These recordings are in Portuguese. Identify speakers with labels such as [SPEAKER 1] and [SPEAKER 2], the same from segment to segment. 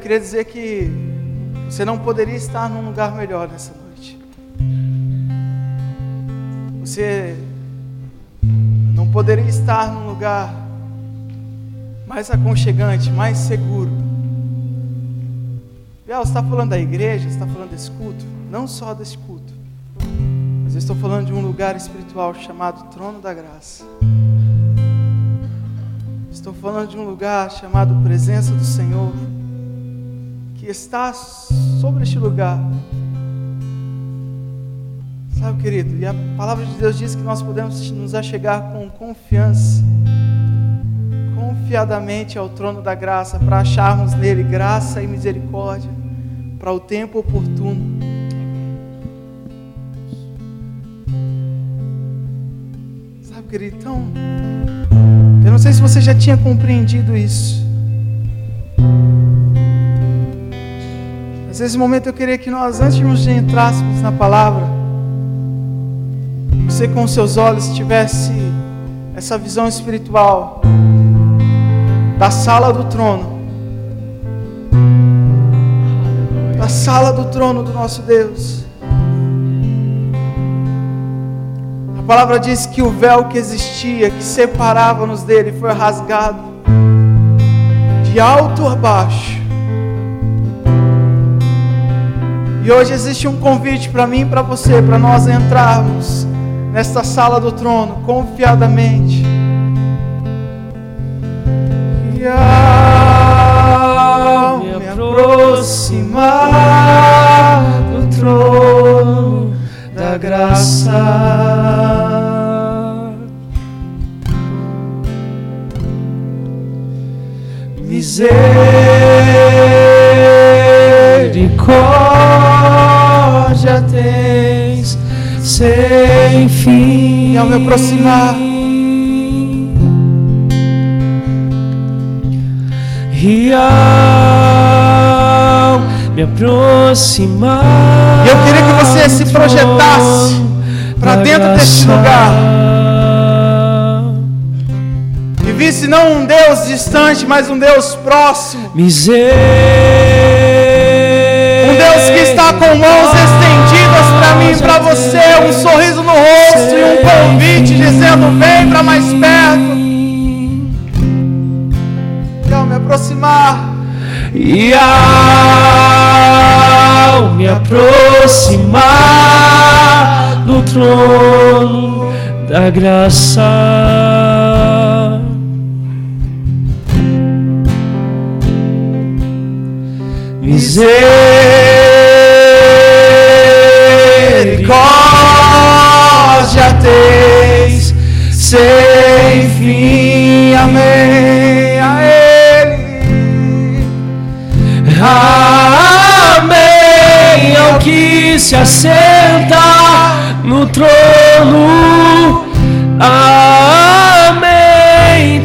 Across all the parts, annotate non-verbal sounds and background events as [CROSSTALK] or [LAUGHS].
[SPEAKER 1] queria dizer que você não poderia estar num lugar melhor nessa noite. Você não poderia estar num lugar mais aconchegante, mais seguro. Biel, você está falando da igreja, você está falando desse culto? Não só desse culto, mas eu estou falando de um lugar espiritual chamado Trono da Graça. Estou falando de um lugar chamado Presença do Senhor está sobre este lugar. Sabe, querido, e a palavra de Deus diz que nós podemos nos achegar com confiança, confiadamente ao trono da graça, para acharmos nele graça e misericórdia para o tempo oportuno. Sabe, querido, então, eu não sei se você já tinha compreendido isso. Nesse momento eu queria que nós, antes de entrássemos na palavra, você com seus olhos tivesse essa visão espiritual da sala do trono, da sala do trono do nosso Deus. A palavra diz que o véu que existia, que separava-nos dele, foi rasgado de alto a baixo. E hoje existe um convite para mim e para você, para nós entrarmos nesta sala do trono confiadamente. E ao me aproximar do trono da graça. Misericórdia sem fim. E ao me aproximar, e ao me aproximar, eu queria que você se projetasse para dentro deste lugar. E visse não um Deus distante, mas um Deus próximo. Um Deus que está com mãos estendidas para você, um sorriso no rosto e um convite dizendo: vem para mais perto. Ao me aproximar, e ao me aproximar do trono da graça. Misericórdia tens sem fim, amém a Ele, amém ao que se assenta no trono, amém.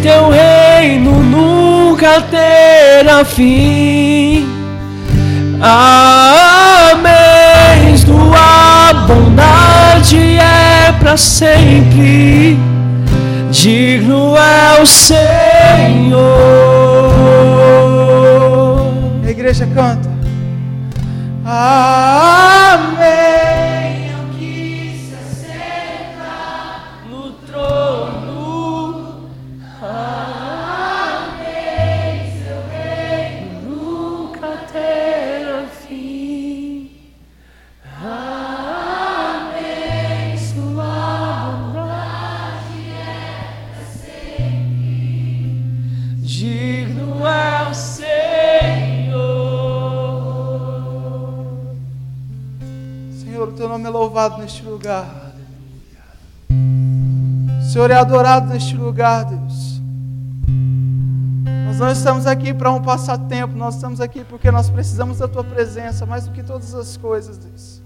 [SPEAKER 1] Teu reino nunca terá fim. Amém. Tua bondade é para sempre. Digno é o Senhor. A igreja canta. Amém. Louvado neste lugar. O Senhor é adorado neste lugar, Deus. Nós não estamos aqui para um passatempo, nós estamos aqui porque nós precisamos da Tua presença mais do que todas as coisas, Deus.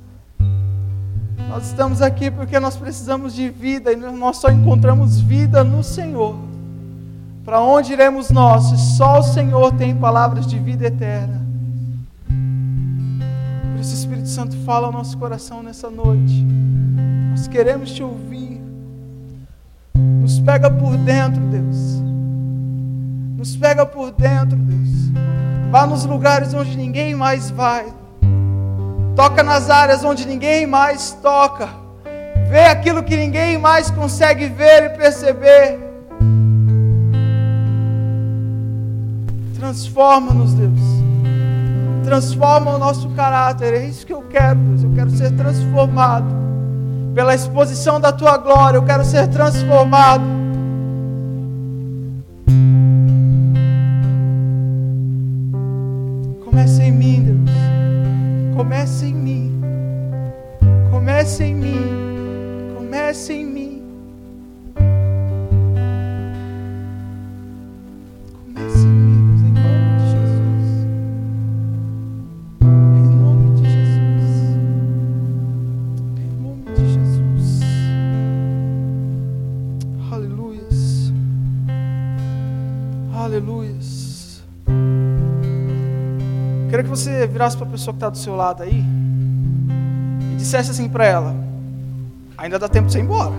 [SPEAKER 1] Nós estamos aqui porque nós precisamos de vida e nós só encontramos vida no Senhor. Para onde iremos nós? Só o Senhor tem palavras de vida eterna. Santo, fala ao nosso coração nessa noite. Nós queremos te ouvir. Nos pega por dentro, Deus. Nos pega por dentro, Deus. Vá nos lugares onde ninguém mais vai. Toca nas áreas onde ninguém mais toca. Vê aquilo que ninguém mais consegue ver e perceber. Transforma-nos, Deus. Transforma o nosso caráter. É isso que eu quero, Deus. Eu quero ser transformado. Pela exposição da tua glória, eu quero ser transformado. Você virasse para a pessoa que está do seu lado aí e dissesse assim para ela: ainda dá tempo de você ir embora.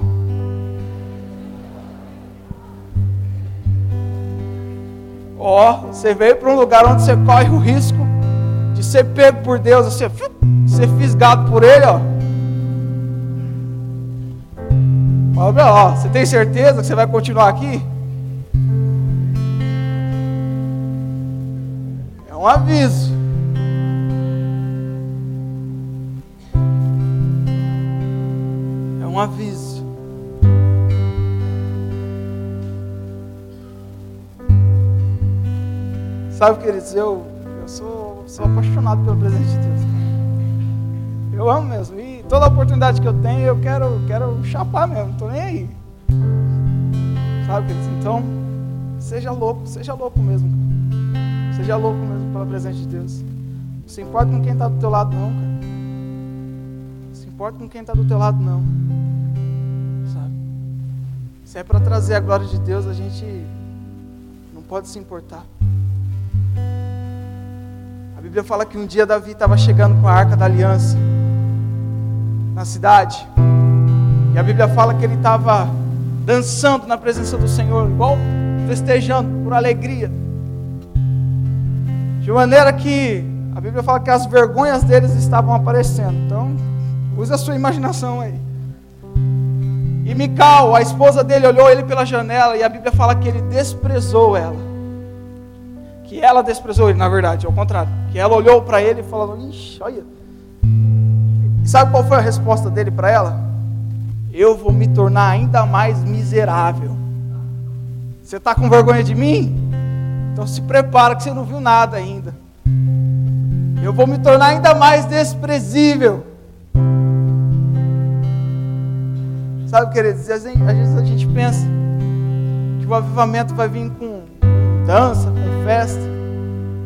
[SPEAKER 1] Ó, oh, você veio para um lugar onde você corre o risco de ser pego por Deus, você ser fisgado por Ele, ó. Fala, ó, você tem certeza que você vai continuar aqui? É um aviso. Aviso. Sabe, queridos, eu, eu sou, sou apaixonado pelo presente de Deus. Eu amo mesmo. E toda oportunidade que eu tenho, eu quero, quero chapar mesmo, não estou nem aí. Sabe, queridos? Então, seja louco, seja louco mesmo. Seja louco mesmo pela presença de Deus. Não se importa com quem está do teu lado, não, cara. Importa com quem está do teu lado, não. Se é para trazer a glória de Deus, a gente não pode se importar. A Bíblia fala que um dia Davi estava chegando com a arca da aliança na cidade. E a Bíblia fala que ele estava dançando na presença do Senhor, igual festejando por alegria. De maneira que a Bíblia fala que as vergonhas deles estavam aparecendo. Então, use a sua imaginação aí. E Mical, a esposa dele, olhou ele pela janela e a Bíblia fala que ele desprezou ela. Que ela desprezou ele, na verdade, ao contrário. Que ela olhou para ele e falou: Ixi, olha. E sabe qual foi a resposta dele para ela? Eu vou me tornar ainda mais miserável. Você está com vergonha de mim? Então se prepara que você não viu nada ainda. Eu vou me tornar ainda mais desprezível. Sabe, queridos, às vezes a gente pensa que o avivamento vai vir com dança, com festa,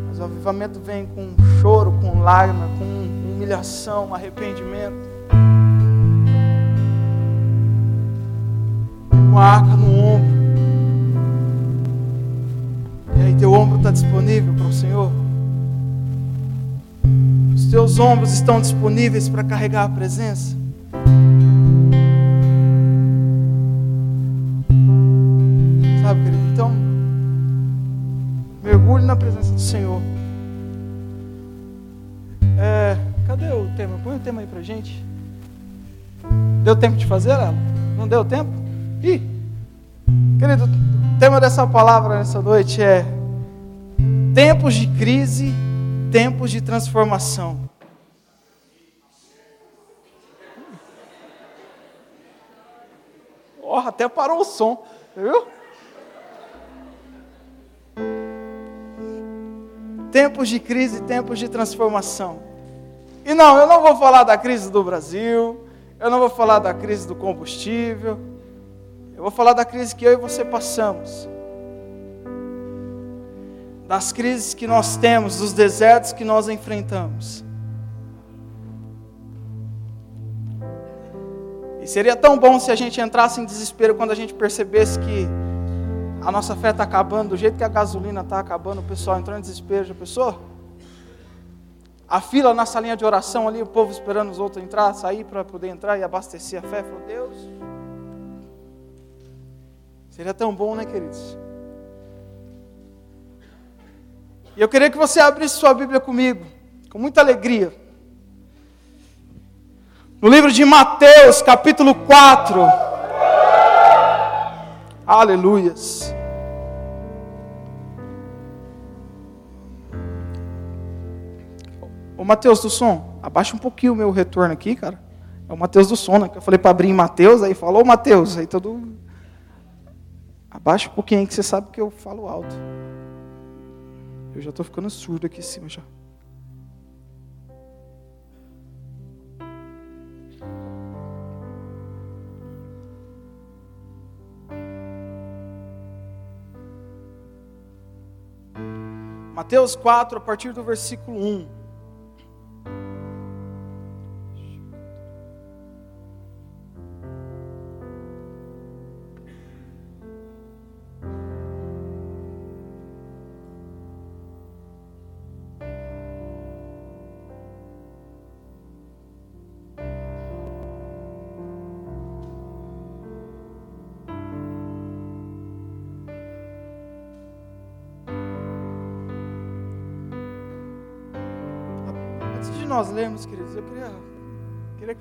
[SPEAKER 1] mas o avivamento vem com choro, com lágrima, com humilhação, arrependimento. Com a arca no ombro. E aí teu ombro está disponível para o Senhor. Os teus ombros estão disponíveis para carregar a presença. Na presença do Senhor. É, cadê o tema? Põe o tema aí pra gente. Deu tempo de fazer ela? Não deu tempo? Ih! Querido, o tema dessa palavra nessa noite é tempos de crise, tempos de transformação. Oh, até parou o som, viu? Tempos de crise, tempos de transformação. E não, eu não vou falar da crise do Brasil, eu não vou falar da crise do combustível, eu vou falar da crise que eu e você passamos. Das crises que nós temos, dos desertos que nós enfrentamos. E seria tão bom se a gente entrasse em desespero quando a gente percebesse que a nossa fé está acabando, do jeito que a gasolina está acabando, o pessoal entrou em desespero, já pensou? A fila na salinha de oração ali, o povo esperando os outros entrar, sair para poder entrar e abastecer a fé. Falou, Deus, seria tão bom, né, queridos? E eu queria que você abrisse sua Bíblia comigo, com muita alegria. No livro de Mateus, capítulo 4. Aleluias. Ô Mateus do som, abaixa um pouquinho o meu retorno aqui, cara. É o Mateus do som, né? Que eu falei para abrir em Mateus, aí falou Mateus, aí todo. Abaixa um pouquinho aí que você sabe que eu falo alto. Eu já estou ficando surdo aqui em cima já. Mateus 4, a partir do versículo 1.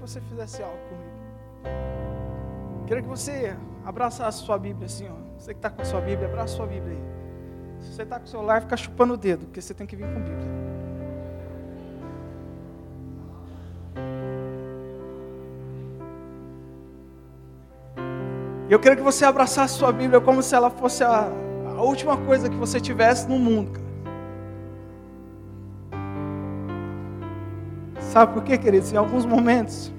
[SPEAKER 1] Você fizesse algo comigo. Queria que você abraçasse sua Bíblia assim, ó. Você que está com a sua Bíblia, abraça sua Bíblia aí. Se você está com o celular, fica chupando o dedo, porque você tem que vir com Bíblia. E eu queria que você abraçasse sua Bíblia como se ela fosse a, a última coisa que você tivesse no mundo, cara. Sabe por quê, queridos? Em alguns momentos,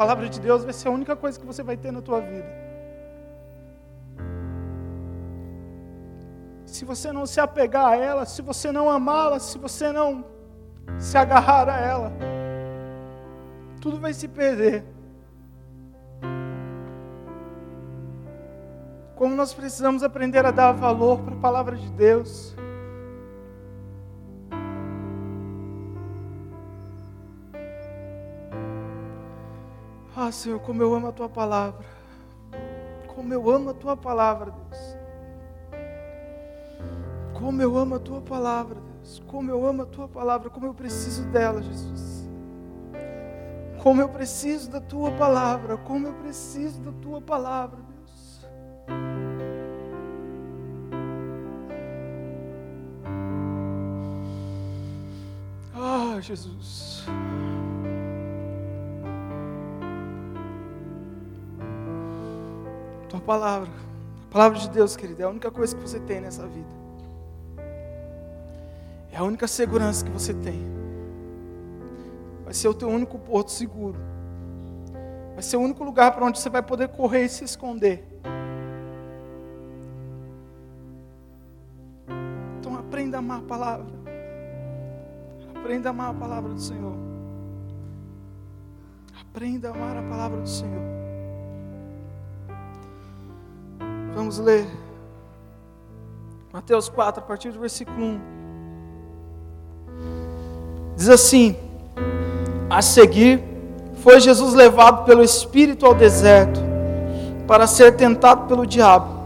[SPEAKER 1] palavra de Deus vai ser a única coisa que você vai ter na tua vida. Se você não se apegar a ela, se você não amá-la, se você não se agarrar a ela, tudo vai se perder. Como nós precisamos aprender a dar valor para a palavra de Deus. Ah, Senhor, como eu amo a tua palavra. Como eu amo a tua palavra, Deus. Como eu amo a tua palavra, Deus. Como eu amo a tua palavra, como eu preciso dela, Jesus. Como eu preciso da tua palavra, como eu preciso da tua palavra, Deus. Ah, Jesus. Tua palavra, a palavra de Deus, querido, é a única coisa que você tem nessa vida. É a única segurança que você tem. Vai ser o teu único porto seguro. Vai ser o único lugar para onde você vai poder correr e se esconder. Então aprenda a amar a palavra. Aprenda a amar a palavra do Senhor. Aprenda a amar a palavra do Senhor. Vamos ler. Mateus 4, a partir do versículo 1. Diz assim: A seguir, foi Jesus levado pelo Espírito ao deserto, para ser tentado pelo diabo.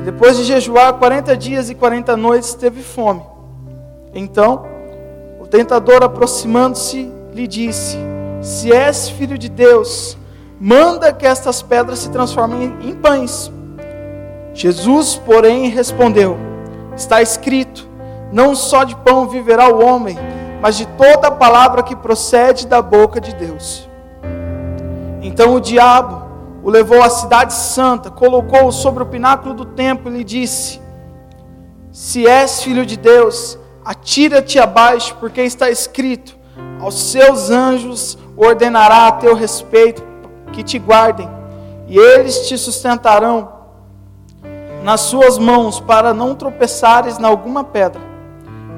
[SPEAKER 1] E depois de jejuar 40 dias e 40 noites, teve fome. Então, o tentador, aproximando-se, lhe disse: Se és filho de Deus, manda que estas pedras se transformem em pães. Jesus, porém, respondeu: Está escrito: Não só de pão viverá o homem, mas de toda palavra que procede da boca de Deus. Então o diabo o levou à cidade santa, colocou-o sobre o pináculo do templo e lhe disse: Se és filho de Deus, atira-te abaixo, porque está escrito: Aos seus anjos ordenará a teu respeito que te guardem, e eles te sustentarão nas suas mãos para não tropeçares em alguma pedra.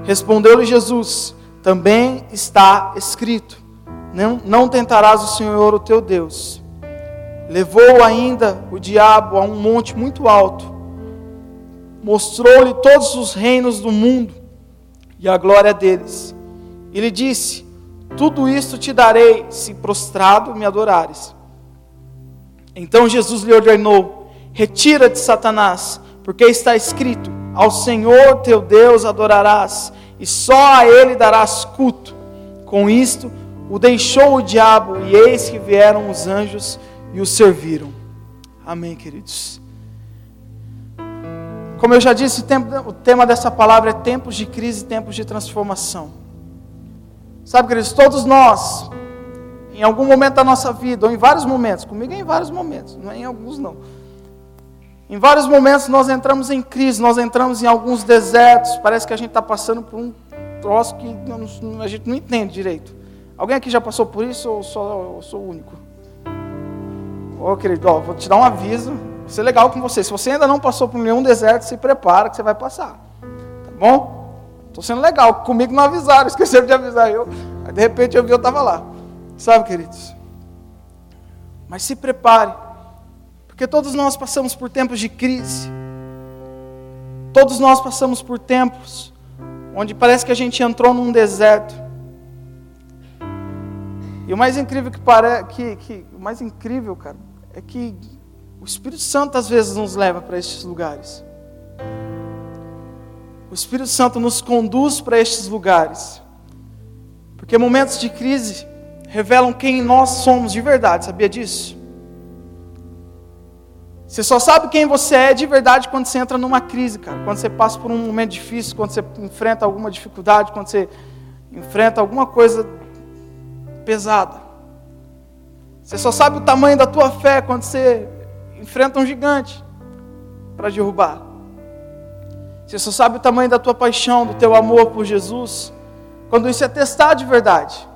[SPEAKER 1] Respondeu-lhe Jesus: Também está escrito: não, não tentarás o Senhor o teu Deus. Levou ainda o diabo a um monte muito alto, mostrou-lhe todos os reinos do mundo e a glória deles. E lhe disse: Tudo isto te darei, se prostrado me adorares. Então Jesus lhe ordenou: Retira-te, Satanás, porque está escrito: Ao Senhor teu Deus adorarás, e só a Ele darás culto. Com isto, o deixou o diabo, e eis que vieram os anjos e o serviram. Amém, queridos. Como eu já disse, o tema dessa palavra é tempos de crise tempos de transformação. Sabe, queridos, todos nós, em algum momento da nossa vida, ou em vários momentos, comigo é em vários momentos, não é em alguns não. Em vários momentos nós entramos em crise, nós entramos em alguns desertos, parece que a gente está passando por um troço que a gente não entende direito. Alguém aqui já passou por isso ou só eu sou o único? Ô oh, querido, vou te dar um aviso, vai ser legal com você. Se você ainda não passou por nenhum deserto, se prepara que você vai passar. Tá bom? Estou sendo legal, comigo não avisaram, [LAUGHS] esqueceram de avisar eu. Aí de repente eu vi, eu estava lá. Sabe, queridos? Mas se prepare, porque todos nós passamos por tempos de crise. Todos nós passamos por tempos onde parece que a gente entrou num deserto. E o mais incrível que parece, que, que, o mais incrível, cara, é que o Espírito Santo às vezes nos leva para estes lugares. O Espírito Santo nos conduz para estes lugares. Porque momentos de crise revelam quem nós somos de verdade, sabia disso? Você só sabe quem você é de verdade quando você entra numa crise, cara. Quando você passa por um momento difícil, quando você enfrenta alguma dificuldade, quando você enfrenta alguma coisa pesada. Você só sabe o tamanho da tua fé quando você enfrenta um gigante para derrubar. Você só sabe o tamanho da tua paixão, do teu amor por Jesus, quando isso é testado de verdade.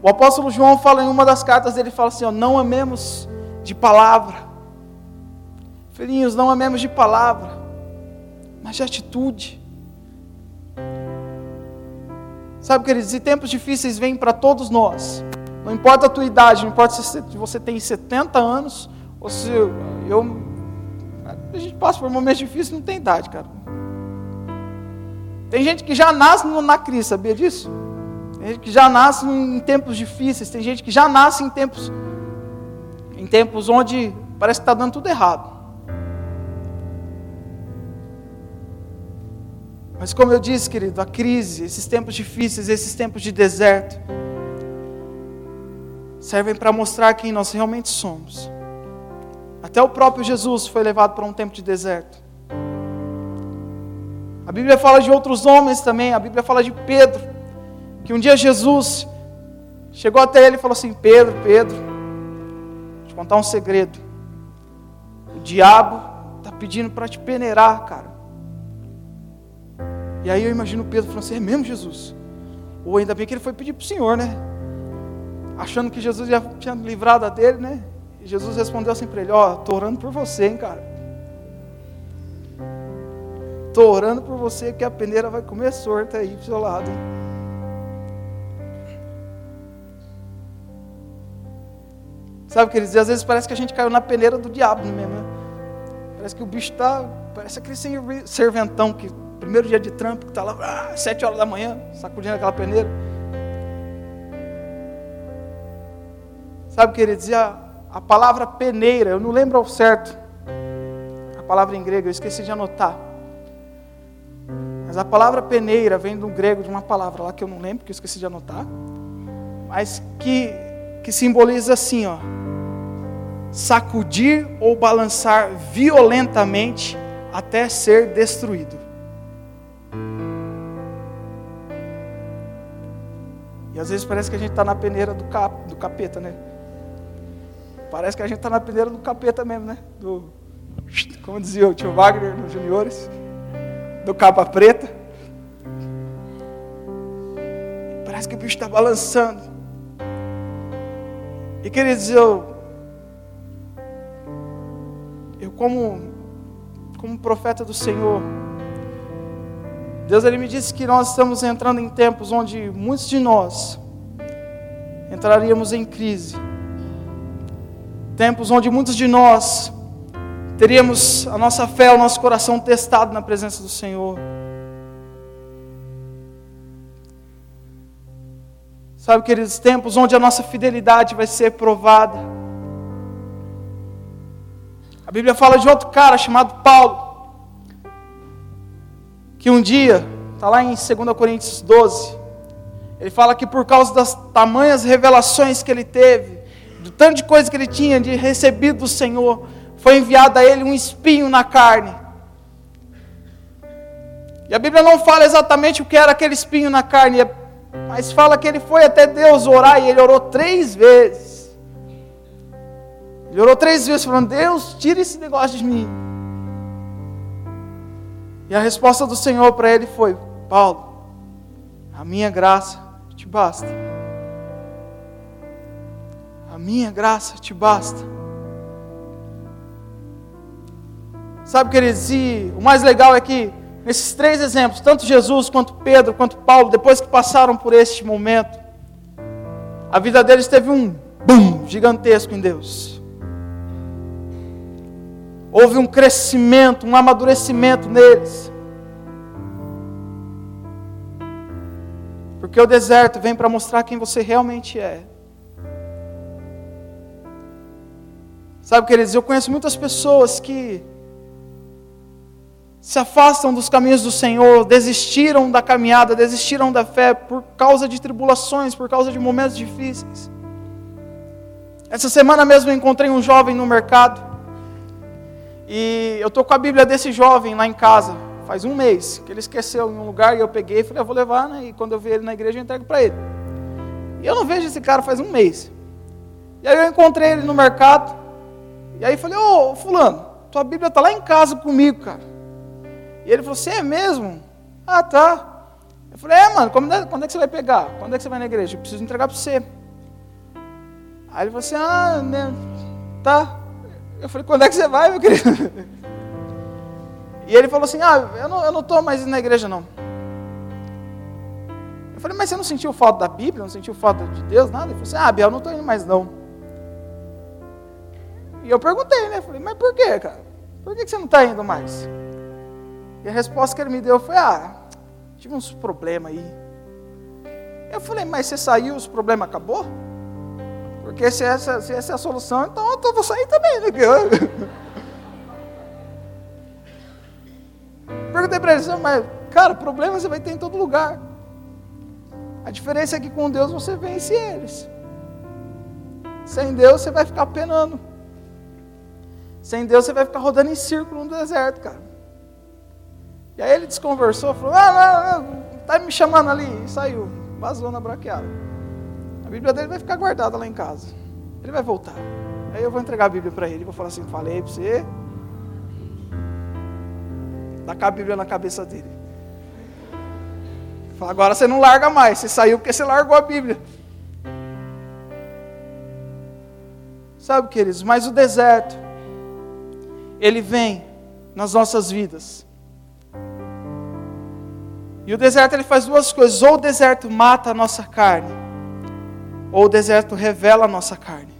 [SPEAKER 1] O apóstolo João fala em uma das cartas dele, fala assim: ó, não amemos de palavra. Filhinhos, não amemos de palavra, mas de atitude. Sabe, queridos, e tempos difíceis vêm para todos nós. Não importa a tua idade, não importa se você tem 70 anos ou se eu. A gente passa por momentos difíceis não tem idade, cara. Tem gente que já nasce na crise, sabia disso? Tem gente que já nasce em tempos difíceis, tem gente que já nasce em tempos em tempos onde parece que está dando tudo errado. Mas como eu disse, querido, a crise, esses tempos difíceis, esses tempos de deserto, servem para mostrar quem nós realmente somos. Até o próprio Jesus foi levado para um tempo de deserto. A Bíblia fala de outros homens também, a Bíblia fala de Pedro que um dia Jesus chegou até ele e falou assim: Pedro, Pedro, contar um segredo. O diabo está pedindo para te peneirar, cara. E aí eu imagino Pedro falando assim: É mesmo, Jesus? Ou ainda bem que ele foi pedir para o Senhor, né? Achando que Jesus já tinha livrado dele, né? E Jesus respondeu assim para ele: Ó, oh, estou orando por você, hein, cara. Estou orando por você que a peneira vai comer sorte aí pro seu lado, hein? Sabe o que eles dizem? Às vezes parece que a gente caiu na peneira do diabo mesmo. Né? Parece que o bicho está. Parece aquele serventão que, primeiro dia de trampo, que está lá, ah, sete horas da manhã, sacudindo aquela peneira. Sabe o que ele dizia? A palavra peneira, eu não lembro ao certo. A palavra em grego, eu esqueci de anotar. Mas a palavra peneira vem do grego de uma palavra lá que eu não lembro, que eu esqueci de anotar. Mas que, que simboliza assim, ó sacudir ou balançar violentamente até ser destruído. E às vezes parece que a gente está na peneira do, cap, do capeta, né? Parece que a gente está na peneira do capeta mesmo, né? Do, como dizia o tio Wagner nos juniores, do capa preta. Parece que o bicho está balançando. E queridos, eu como, como profeta do Senhor, Deus ele me disse que nós estamos entrando em tempos onde muitos de nós entraríamos em crise. Tempos onde muitos de nós teríamos a nossa fé, o nosso coração testado na presença do Senhor. Sabe, queridos, tempos onde a nossa fidelidade vai ser provada Bíblia fala de outro cara chamado Paulo, que um dia, está lá em 2 Coríntios 12, ele fala que por causa das tamanhas revelações que ele teve, do tanto de coisa que ele tinha de recebido do Senhor, foi enviado a ele um espinho na carne. E a Bíblia não fala exatamente o que era aquele espinho na carne, mas fala que ele foi até Deus orar e ele orou três vezes. Ele orou três vezes, falando: Deus, tira esse negócio de mim. E a resposta do Senhor para ele foi: Paulo, a minha graça te basta. A minha graça te basta. Sabe, queridos, e o mais legal é que nesses três exemplos, tanto Jesus quanto Pedro, quanto Paulo, depois que passaram por este momento, a vida deles teve um boom gigantesco em Deus houve um crescimento, um amadurecimento neles. Porque o deserto vem para mostrar quem você realmente é. Sabe, queridos, eu conheço muitas pessoas que se afastam dos caminhos do Senhor, desistiram da caminhada, desistiram da fé por causa de tribulações, por causa de momentos difíceis. Essa semana mesmo eu encontrei um jovem no mercado. E eu estou com a Bíblia desse jovem lá em casa, faz um mês, que ele esqueceu em um lugar e eu peguei e falei, eu vou levar, né? E quando eu ver ele na igreja, eu entrego para ele. E eu não vejo esse cara faz um mês. E aí eu encontrei ele no mercado, e aí falei, ô fulano, tua Bíblia está lá em casa comigo, cara. E ele falou, você é mesmo? Ah, tá. Eu falei, é, mano, quando é, quando é que você vai pegar? Quando é que você vai na igreja? Eu preciso entregar para você. Aí ele falou assim, ah, né, tá. Eu falei, quando é que você vai, meu querido? [LAUGHS] E ele falou assim, ah, eu não, eu não mais na igreja não. Eu falei, mas você não sentiu falta da Bíblia, não sentiu falta de Deus, nada? Ele falou assim, ah, Biel, eu não estou indo mais não. E eu perguntei, né? Eu falei, mas por quê, cara? Por que você não está indo mais? E a resposta que ele me deu foi, ah, tive uns problemas aí. Eu falei, mas você saiu, os problemas acabou? Porque se essa, se essa é a solução, então eu vou sair também. Né? [LAUGHS] Perguntei para ele, mas, cara, problema você vai ter em todo lugar. A diferença é que com Deus você vence eles. Sem Deus você vai ficar penando. Sem Deus você vai ficar rodando em círculo no deserto, cara. E aí ele desconversou, falou: Ah, não, não, tá me chamando ali. E saiu, vazou na braqueada. Bíblia dele vai ficar guardada lá em casa. Ele vai voltar. Aí eu vou entregar a Bíblia para ele. Vou falar assim: falei para você. Dá a Bíblia na cabeça dele. Fala, agora você não larga mais. Você saiu porque você largou a Bíblia. Sabe, queridos, mas o deserto, ele vem nas nossas vidas. E o deserto ele faz duas coisas: ou o deserto mata a nossa carne, ou o deserto revela a nossa carne.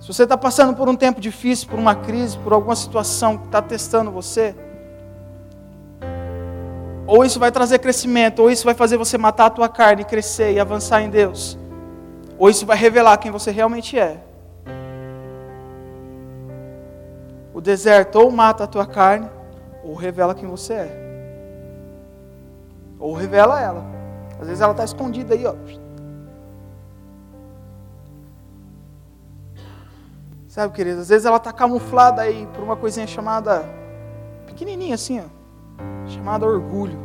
[SPEAKER 1] Se você está passando por um tempo difícil, por uma crise, por alguma situação que está testando você, ou isso vai trazer crescimento, ou isso vai fazer você matar a tua carne, crescer e avançar em Deus, ou isso vai revelar quem você realmente é. O deserto ou mata a tua carne, ou revela quem você é. Ou revela ela. Às vezes ela está escondida aí, ó. Sabe, querido? Às vezes ela está camuflada aí por uma coisinha chamada. pequenininha assim, ó. Chamada orgulho.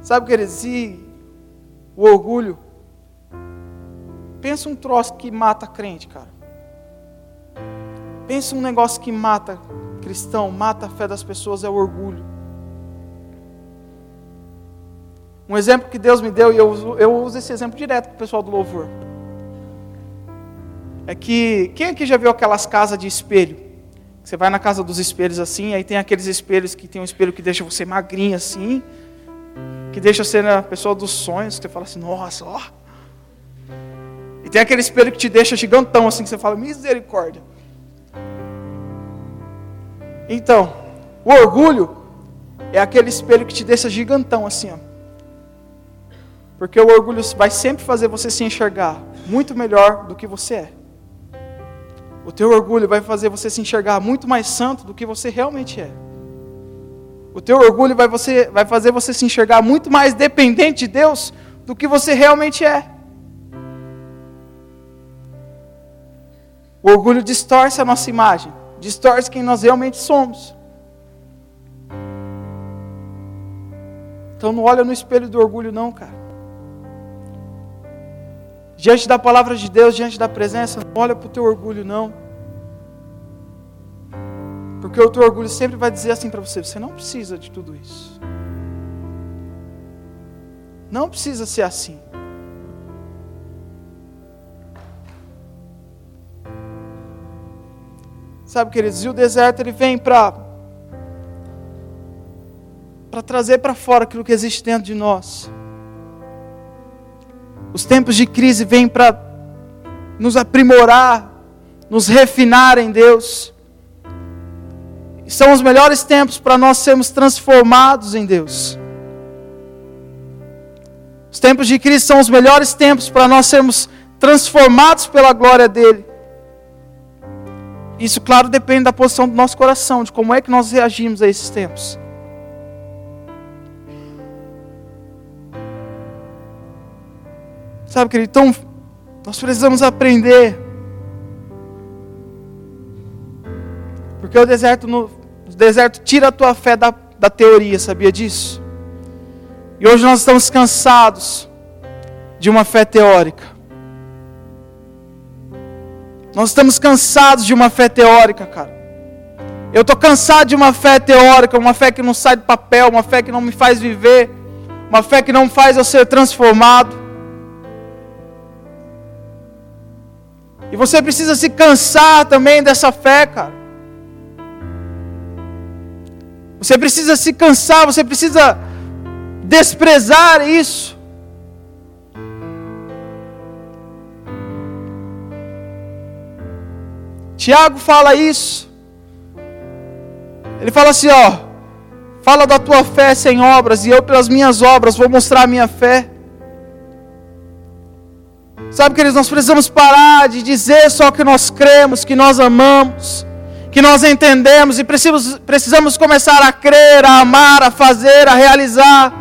[SPEAKER 1] Sabe, querido? Se o orgulho. Pensa um troço que mata crente, cara. Pensa um negócio que mata cristão, mata a fé das pessoas, é o orgulho. Um exemplo que Deus me deu, e eu uso, eu uso esse exemplo direto para o pessoal do louvor. É que, quem aqui já viu aquelas casas de espelho? Você vai na casa dos espelhos assim, aí tem aqueles espelhos que tem um espelho que deixa você magrinha assim, que deixa você na pessoa dos sonhos, que você fala assim, nossa, ó. E tem aquele espelho que te deixa gigantão assim, que você fala, misericórdia. Então, o orgulho é aquele espelho que te deixa gigantão assim, ó. Porque o orgulho vai sempre fazer você se enxergar muito melhor do que você é. O teu orgulho vai fazer você se enxergar muito mais santo do que você realmente é. O teu orgulho vai, você, vai fazer você se enxergar muito mais dependente de Deus do que você realmente é. O orgulho distorce a nossa imagem, distorce quem nós realmente somos. Então não olha no espelho do orgulho, não, cara. Diante da palavra de Deus, diante da presença, não olha para o teu orgulho, não. Porque o teu orgulho sempre vai dizer assim para você: você não precisa de tudo isso. Não precisa ser assim. Sabe, queridos, e o deserto ele vem para para trazer para fora aquilo que existe dentro de nós. Os tempos de crise vêm para nos aprimorar, nos refinar em Deus. São os melhores tempos para nós sermos transformados em Deus. Os tempos de crise são os melhores tempos para nós sermos transformados pela glória dele. Isso, claro, depende da posição do nosso coração, de como é que nós reagimos a esses tempos. Sabe, querido? Então, nós precisamos aprender. Porque o deserto, no, o deserto tira a tua fé da, da teoria, sabia disso? E hoje nós estamos cansados de uma fé teórica. Nós estamos cansados de uma fé teórica, cara. Eu estou cansado de uma fé teórica, uma fé que não sai do papel, uma fé que não me faz viver, uma fé que não faz eu ser transformado. E você precisa se cansar também dessa fé, cara. Você precisa se cansar, você precisa desprezar isso. Tiago fala isso. Ele fala assim, ó: Fala da tua fé sem obras, e eu pelas minhas obras vou mostrar a minha fé. Sabe, queridos, nós precisamos parar de dizer só que nós cremos, que nós amamos, que nós entendemos e precisamos, precisamos começar a crer, a amar, a fazer, a realizar.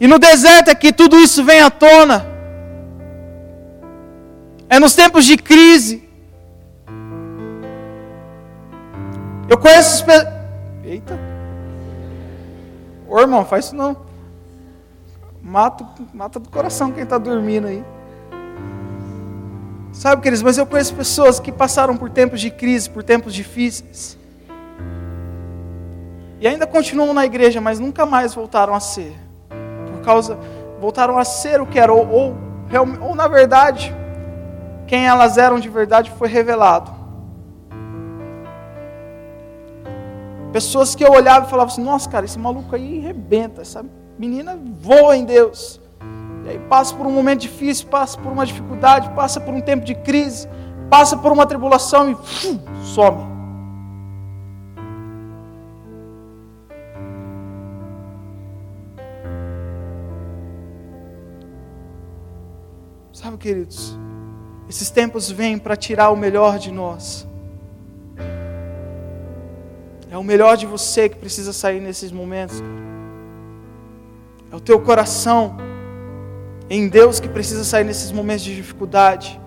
[SPEAKER 1] E no deserto é que tudo isso vem à tona. É nos tempos de crise. Eu conheço. Eita. Ô irmão, faz isso não. Mata, mata do coração quem está dormindo aí. Sabe, queridos, mas eu conheço pessoas que passaram por tempos de crise, por tempos difíceis. E ainda continuam na igreja, mas nunca mais voltaram a ser. Por causa, voltaram a ser o que eram, ou, ou, ou na verdade, quem elas eram de verdade foi revelado. Pessoas que eu olhava e falava assim: nossa, cara, esse maluco aí rebenta, sabe? menina voa em Deus. E aí passa por um momento difícil, passa por uma dificuldade, passa por um tempo de crise, passa por uma tribulação e uf, some. Sabe, queridos, esses tempos vêm para tirar o melhor de nós. É o melhor de você que precisa sair nesses momentos. É o teu coração em Deus que precisa sair nesses momentos de dificuldade.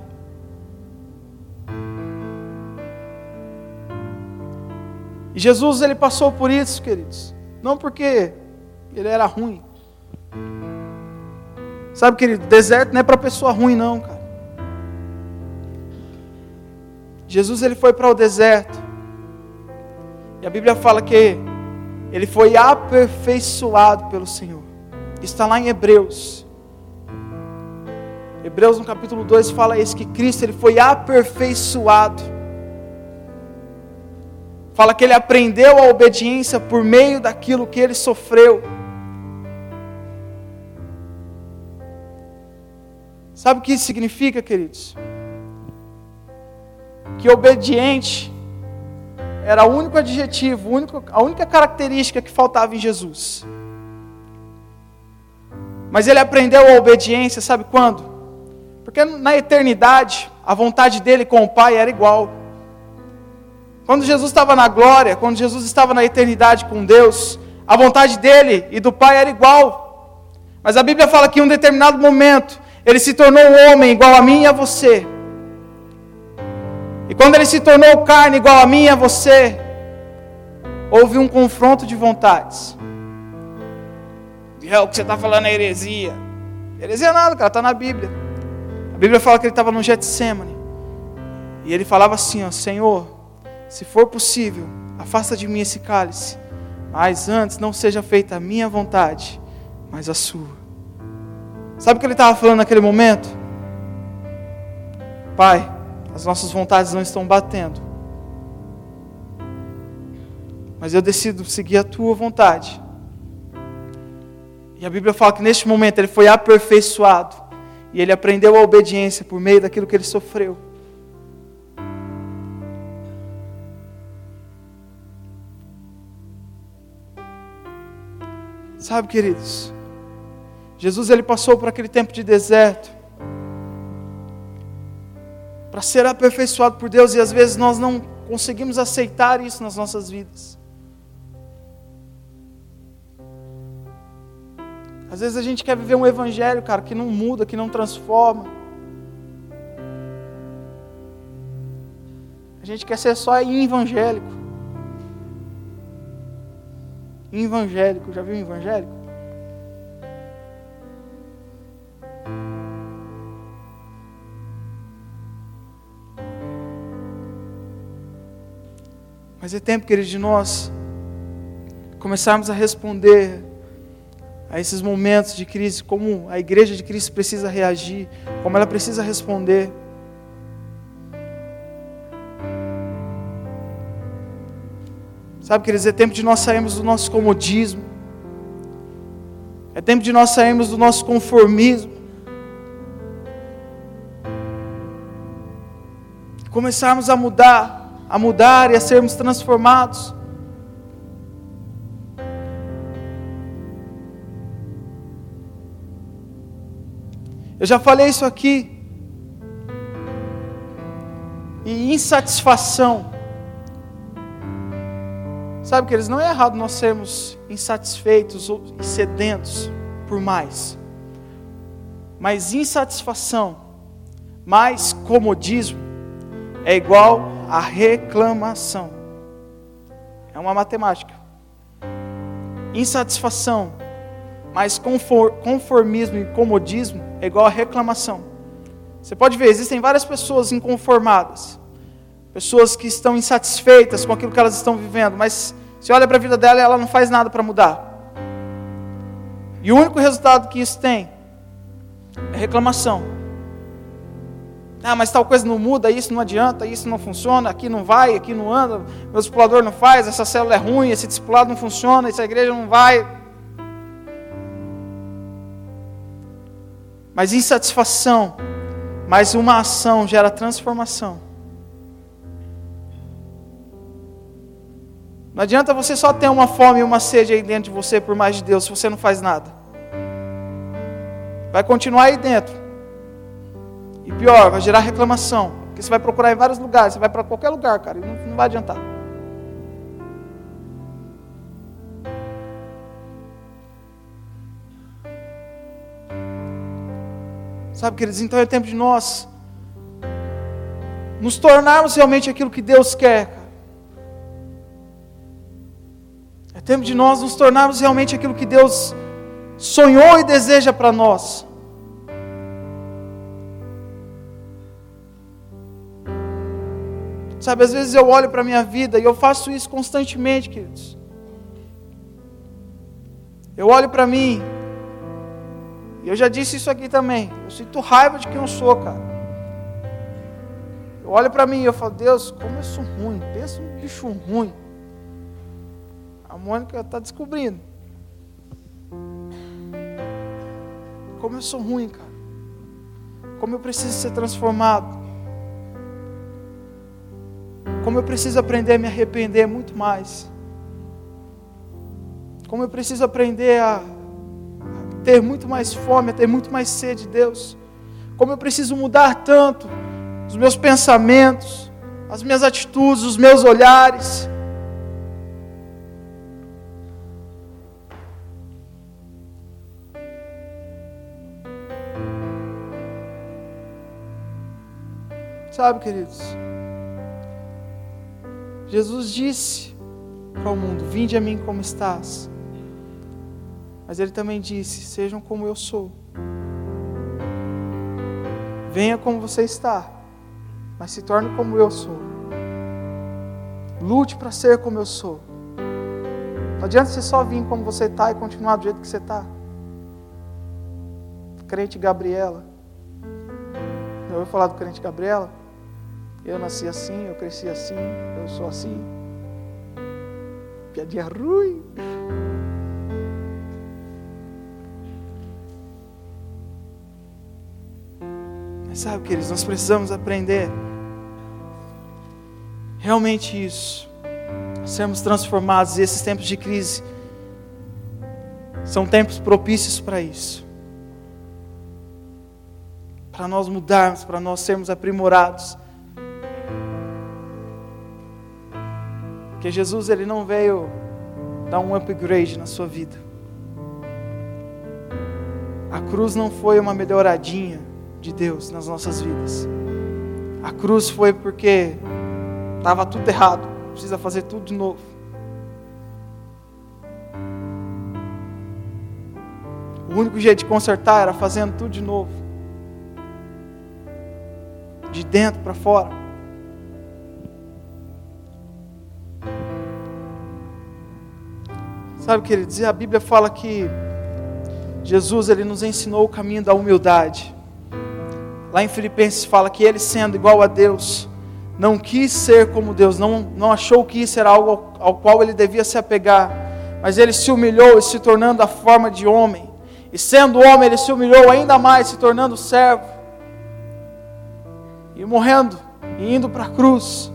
[SPEAKER 1] E Jesus ele passou por isso, queridos. Não porque ele era ruim. Sabe, querido, deserto não é para pessoa ruim não, cara. Jesus ele foi para o deserto. E a Bíblia fala que ele foi aperfeiçoado pelo Senhor. Está lá em Hebreus. Hebreus no capítulo 2 fala isso que Cristo ele foi aperfeiçoado. Fala que ele aprendeu a obediência por meio daquilo que ele sofreu. Sabe o que isso significa, queridos? Que obediente era o único adjetivo, a única característica que faltava em Jesus. Mas ele aprendeu a obediência, sabe quando? Porque na eternidade, a vontade dele com o Pai era igual. Quando Jesus estava na glória, quando Jesus estava na eternidade com Deus, a vontade dele e do Pai era igual. Mas a Bíblia fala que em um determinado momento, ele se tornou um homem igual a mim e a você. E quando ele se tornou carne igual a mim e a você, houve um confronto de vontades. É, o que você está falando é heresia. Heresia é nada, cara, está na Bíblia. A Bíblia fala que ele estava no Getsemane. E ele falava assim, ó, Senhor, se for possível, afasta de mim esse cálice. Mas antes não seja feita a minha vontade, mas a sua. Sabe o que ele estava falando naquele momento? Pai, as nossas vontades não estão batendo. Mas eu decido seguir a tua vontade. E a Bíblia fala que neste momento ele foi aperfeiçoado. E ele aprendeu a obediência por meio daquilo que ele sofreu. Sabe, queridos, Jesus ele passou por aquele tempo de deserto para ser aperfeiçoado por Deus e às vezes nós não conseguimos aceitar isso nas nossas vidas. Às vezes a gente quer viver um evangelho, cara, que não muda, que não transforma. A gente quer ser só evangélico. Evangélico, já viu evangélico? Mas é tempo, queridos, de nós começarmos a responder a esses momentos de crise, como a igreja de Cristo precisa reagir, como ela precisa responder. Sabe, queridos, é tempo de nós sairmos do nosso comodismo. É tempo de nós sairmos do nosso conformismo. Começarmos a mudar, a mudar e a sermos transformados. Eu já falei isso aqui. E insatisfação Sabe que eles não é errado nós sermos insatisfeitos ou sedentos por mais. Mas insatisfação mais comodismo é igual a reclamação. É uma matemática. Insatisfação mais conformismo e comodismo é igual a reclamação. Você pode ver, existem várias pessoas inconformadas pessoas que estão insatisfeitas com aquilo que elas estão vivendo, mas se olha para a vida dela ela não faz nada para mudar. E o único resultado que isso tem é reclamação. Ah, mas tal coisa não muda, isso não adianta, isso não funciona, aqui não vai, aqui não anda, meu discipulador não faz, essa célula é ruim, esse discipulado não funciona, essa igreja não vai. Mas insatisfação, mas uma ação gera transformação. Não adianta você só ter uma fome e uma sede aí dentro de você por mais de Deus se você não faz nada. Vai continuar aí dentro. E pior, vai gerar reclamação. Porque você vai procurar em vários lugares, você vai para qualquer lugar, cara, e não, não vai adiantar. Sabe, queridos, então é tempo de nós nos tornarmos realmente aquilo que Deus quer. tempo de nós nos tornarmos realmente aquilo que Deus sonhou e deseja para nós. Sabe, às vezes eu olho para a minha vida e eu faço isso constantemente, queridos. Eu olho para mim, e eu já disse isso aqui também. Eu sinto raiva de quem eu sou, cara. Eu olho para mim e eu falo, Deus, como eu sou ruim. Pensa um bicho ruim. A Mônica está descobrindo. Como eu sou ruim, cara. Como eu preciso ser transformado. Como eu preciso aprender a me arrepender muito mais. Como eu preciso aprender a ter muito mais fome, a ter muito mais sede de Deus. Como eu preciso mudar tanto os meus pensamentos, as minhas atitudes, os meus olhares. Sabe, queridos? Jesus disse para o mundo: Vinde a mim como estás. Mas ele também disse: Sejam como eu sou. Venha como você está, mas se torne como eu sou. Lute para ser como eu sou. Não adianta você só vir como você está e continuar do jeito que você está. Crente Gabriela. Eu vou falar do crente Gabriela? Eu nasci assim, eu cresci assim, eu sou assim. Piadinha ruim. Mas sabe, queridos, nós precisamos aprender realmente isso. Sermos transformados e esses tempos de crise são tempos propícios para isso. Para nós mudarmos, para nós sermos aprimorados Porque Jesus ele não veio dar um upgrade na sua vida. A cruz não foi uma melhoradinha de Deus nas nossas vidas. A cruz foi porque estava tudo errado, precisa fazer tudo de novo. O único jeito de consertar era fazendo tudo de novo. De dentro para fora. Sabe o que ele dizia? A Bíblia fala que Jesus ele nos ensinou o caminho da humildade. Lá em Filipenses fala que ele sendo igual a Deus, não quis ser como Deus, não, não achou que isso era algo ao, ao qual ele devia se apegar, mas ele se humilhou e se tornando a forma de homem. E sendo homem, ele se humilhou ainda mais, se tornando servo. E morrendo, e indo para a cruz.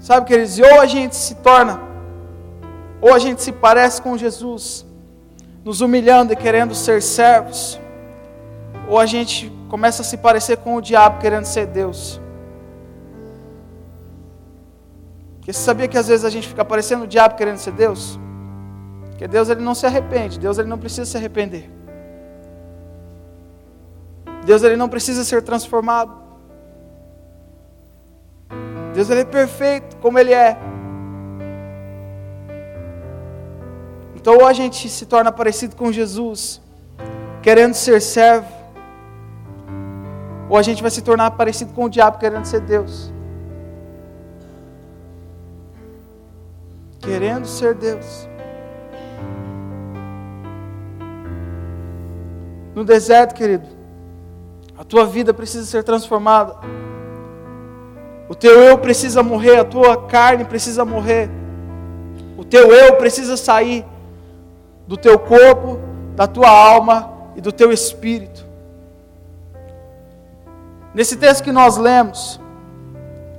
[SPEAKER 1] Sabe, queridos, e ou a gente se torna, ou a gente se parece com Jesus, nos humilhando e querendo ser servos, ou a gente começa a se parecer com o diabo querendo ser Deus. Porque você sabia que às vezes a gente fica parecendo o diabo querendo ser Deus? Porque Deus ele não se arrepende, Deus ele não precisa se arrepender. Deus ele não precisa ser transformado. Deus ele é perfeito como ele é. Então ou a gente se torna parecido com Jesus, querendo ser servo, ou a gente vai se tornar parecido com o diabo, querendo ser Deus. Querendo ser Deus. No deserto, querido, a tua vida precisa ser transformada. O teu eu precisa morrer, a tua carne precisa morrer. O teu eu precisa sair do teu corpo, da tua alma e do teu espírito. Nesse texto que nós lemos,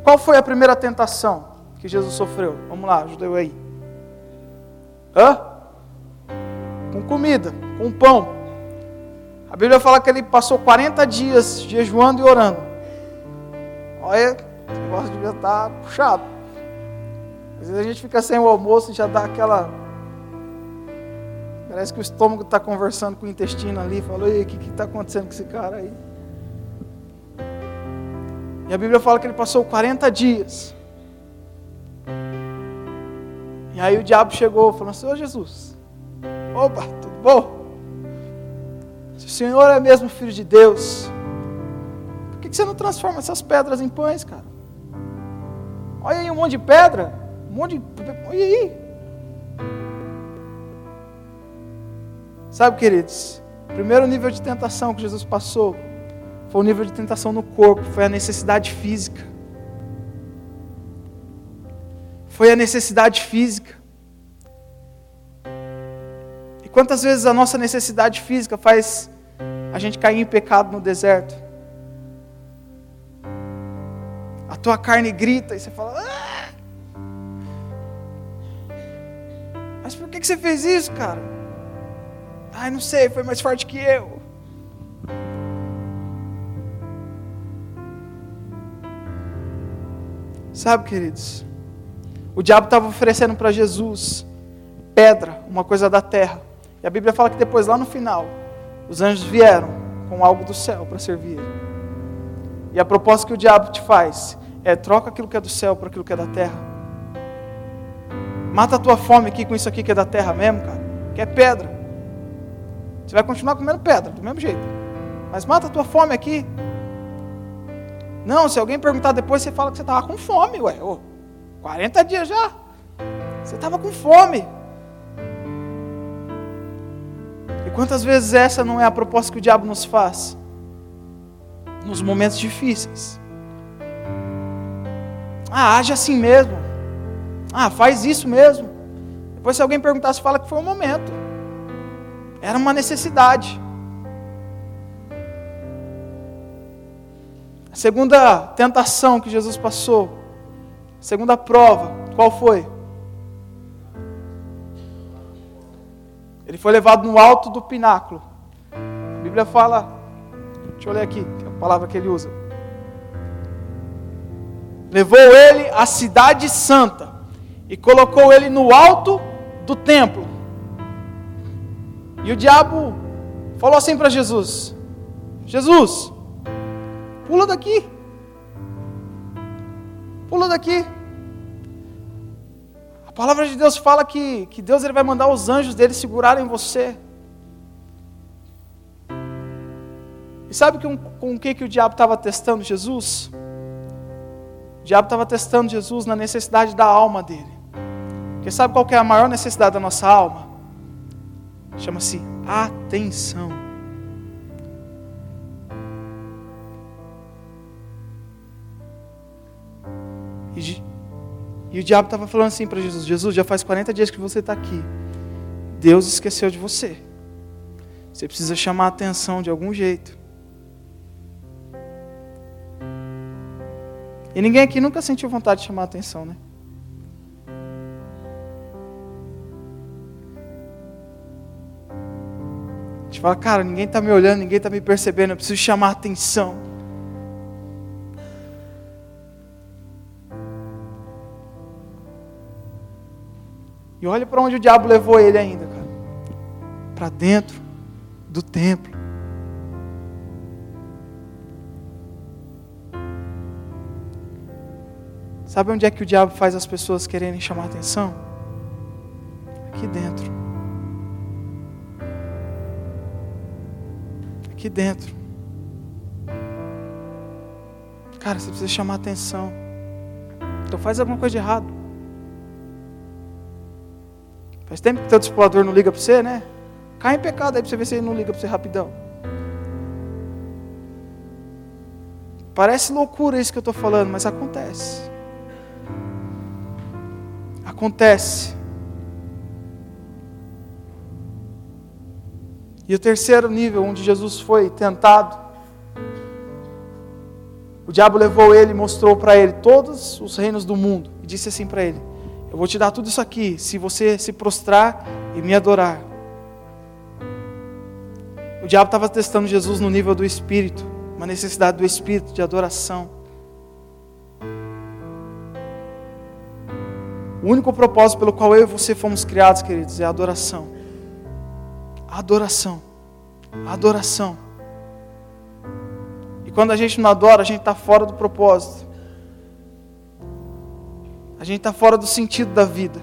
[SPEAKER 1] qual foi a primeira tentação que Jesus sofreu? Vamos lá, ajuda eu aí. Hã? Com comida, com pão. A Bíblia fala que ele passou 40 dias jejuando e orando. Olha, o negócio devia estar tá puxado. Às vezes a gente fica sem o almoço e já dá aquela. Parece que o estômago está conversando com o intestino ali. Falou, e o que está acontecendo com esse cara aí? E a Bíblia fala que ele passou 40 dias. E aí o diabo chegou falando ô Jesus, opa, tudo bom? Se o Senhor é mesmo filho de Deus, por que você não transforma essas pedras em pães, cara? Olha aí um monte de pedra, um monte de. Olha aí. Sabe, queridos, o primeiro nível de tentação que Jesus passou foi o nível de tentação no corpo, foi a necessidade física. Foi a necessidade física. E quantas vezes a nossa necessidade física faz a gente cair em pecado no deserto? A tua carne grita e você fala. Ah! que, que você fez isso, cara? Ai, não sei, foi mais forte que eu. Sabe, queridos, o diabo estava oferecendo para Jesus pedra, uma coisa da terra. E a Bíblia fala que depois, lá no final, os anjos vieram com algo do céu para servir. E a proposta que o diabo te faz é troca aquilo que é do céu por aquilo que é da terra. Mata a tua fome aqui com isso aqui que é da terra mesmo, cara. Que é pedra. Você vai continuar comendo pedra, do mesmo jeito. Mas mata a tua fome aqui. Não, se alguém perguntar depois, você fala que você estava com fome, ué. Oh, 40 dias já. Você estava com fome. E quantas vezes essa não é a proposta que o diabo nos faz? Nos momentos difíceis. Ah, age assim mesmo. Ah, faz isso mesmo. Depois, se alguém perguntar, você fala que foi um momento. Era uma necessidade. A segunda tentação que Jesus passou, a segunda prova, qual foi? Ele foi levado no alto do pináculo. A Bíblia fala, deixa eu ler aqui, a palavra que ele usa. Levou ele à cidade santa e colocou ele no alto do templo. E o diabo falou assim para Jesus: Jesus, pula daqui. Pula daqui. A palavra de Deus fala que, que Deus ele vai mandar os anjos dele segurarem você. E sabe com, com o que, que o diabo estava testando Jesus? O diabo estava testando Jesus na necessidade da alma dele. Porque sabe qual é a maior necessidade da nossa alma? Chama-se atenção. E, e o diabo estava falando assim para Jesus: Jesus, já faz 40 dias que você está aqui. Deus esqueceu de você. Você precisa chamar a atenção de algum jeito. E ninguém aqui nunca sentiu vontade de chamar a atenção, né? A gente fala, cara, ninguém está me olhando, ninguém está me percebendo, eu preciso chamar a atenção. E olha para onde o diabo levou ele ainda, cara. Para dentro do templo. Sabe onde é que o diabo faz as pessoas quererem chamar atenção? Aqui dentro. Aqui dentro. Cara, você precisa chamar atenção. Então faz alguma coisa de errado. Faz tempo que teu discipulador não liga para você, né? Cai em pecado aí para você ver se ele não liga para você rapidão. Parece loucura isso que eu estou falando, mas acontece. Acontece. E o terceiro nível, onde Jesus foi tentado, o diabo levou ele e mostrou para ele todos os reinos do mundo e disse assim para ele: eu vou te dar tudo isso aqui se você se prostrar e me adorar. O diabo estava testando Jesus no nível do espírito, uma necessidade do espírito de adoração. O único propósito pelo qual eu e você fomos criados, queridos, é a adoração. A adoração. A adoração. E quando a gente não adora, a gente está fora do propósito. A gente está fora do sentido da vida.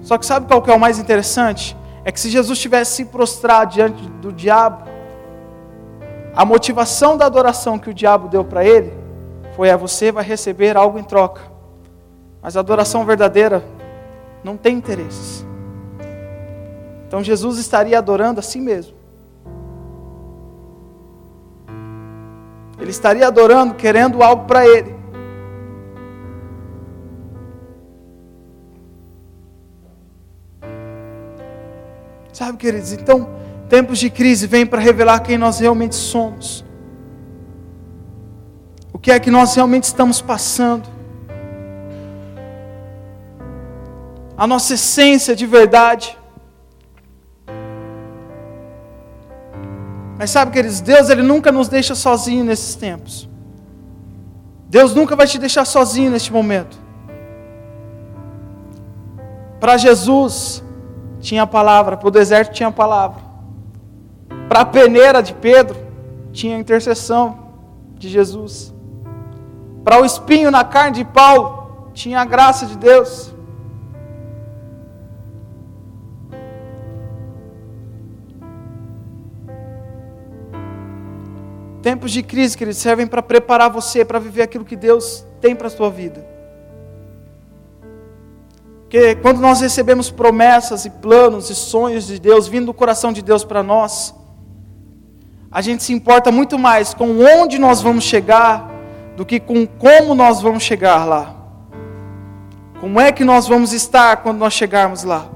[SPEAKER 1] Só que sabe qual que é o mais interessante? É que se Jesus tivesse se prostrado diante do diabo, a motivação da adoração que o diabo deu para ele foi: a você vai receber algo em troca. Mas a adoração verdadeira não tem interesses. Então Jesus estaria adorando a si mesmo. Ele estaria adorando, querendo algo para ele. Sabe, queridos? Então, tempos de crise vêm para revelar quem nós realmente somos. O que é que nós realmente estamos passando. a nossa essência de verdade. Mas sabe, queridos, Deus ele nunca nos deixa sozinho nesses tempos. Deus nunca vai te deixar sozinho neste momento. Para Jesus tinha a palavra, para o deserto tinha a palavra. Para a peneira de Pedro tinha a intercessão de Jesus. Para o espinho na carne de Paulo tinha a graça de Deus. Tempos de crise, que eles servem para preparar você para viver aquilo que Deus tem para a sua vida. Porque quando nós recebemos promessas e planos e sonhos de Deus vindo do coração de Deus para nós, a gente se importa muito mais com onde nós vamos chegar do que com como nós vamos chegar lá. Como é que nós vamos estar quando nós chegarmos lá?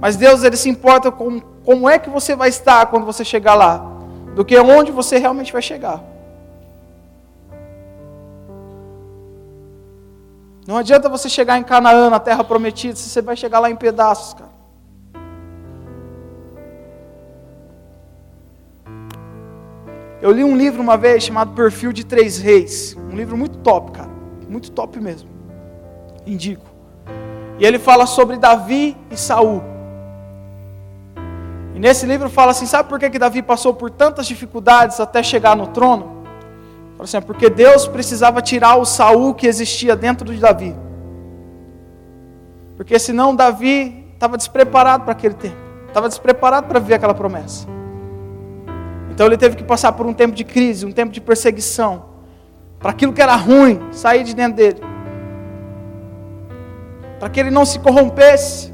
[SPEAKER 1] Mas Deus ele se importa com como é que você vai estar quando você chegar lá do que onde você realmente vai chegar. Não adianta você chegar em Canaã, na terra prometida, se você vai chegar lá em pedaços, cara. Eu li um livro uma vez chamado Perfil de Três Reis. Um livro muito top, cara. Muito top mesmo. Indico. E ele fala sobre Davi e Saul. E nesse livro fala assim: sabe por que, que Davi passou por tantas dificuldades até chegar no trono? Fala assim, é porque Deus precisava tirar o Saul que existia dentro de Davi. Porque senão Davi estava despreparado para aquele tempo. Estava despreparado para viver aquela promessa. Então ele teve que passar por um tempo de crise, um tempo de perseguição. Para aquilo que era ruim sair de dentro dele. Para que ele não se corrompesse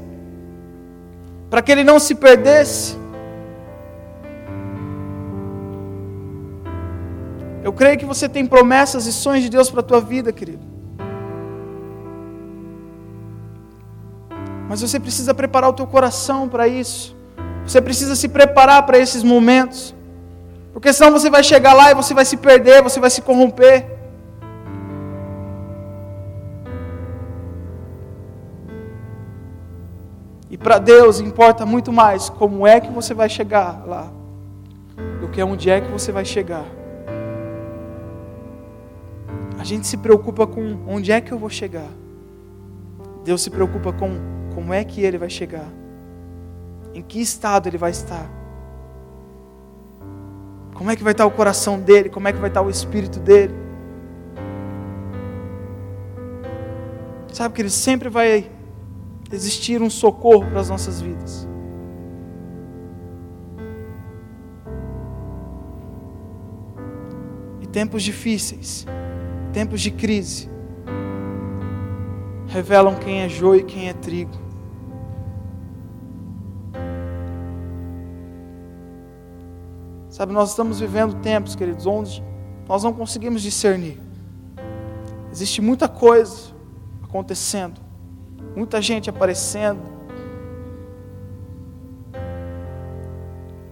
[SPEAKER 1] para que ele não se perdesse. Eu creio que você tem promessas e sonhos de Deus para a tua vida, querido. Mas você precisa preparar o teu coração para isso. Você precisa se preparar para esses momentos. Porque senão você vai chegar lá e você vai se perder, você vai se corromper. para Deus importa muito mais como é que você vai chegar lá do que onde é que você vai chegar. A gente se preocupa com onde é que eu vou chegar. Deus se preocupa com como é que ele vai chegar. Em que estado ele vai estar. Como é que vai estar o coração dele, como é que vai estar o espírito dele. Sabe que ele sempre vai existir um socorro para as nossas vidas. E tempos difíceis, tempos de crise, revelam quem é joio e quem é trigo. Sabe, nós estamos vivendo tempos, queridos, onde nós não conseguimos discernir. Existe muita coisa acontecendo muita gente aparecendo.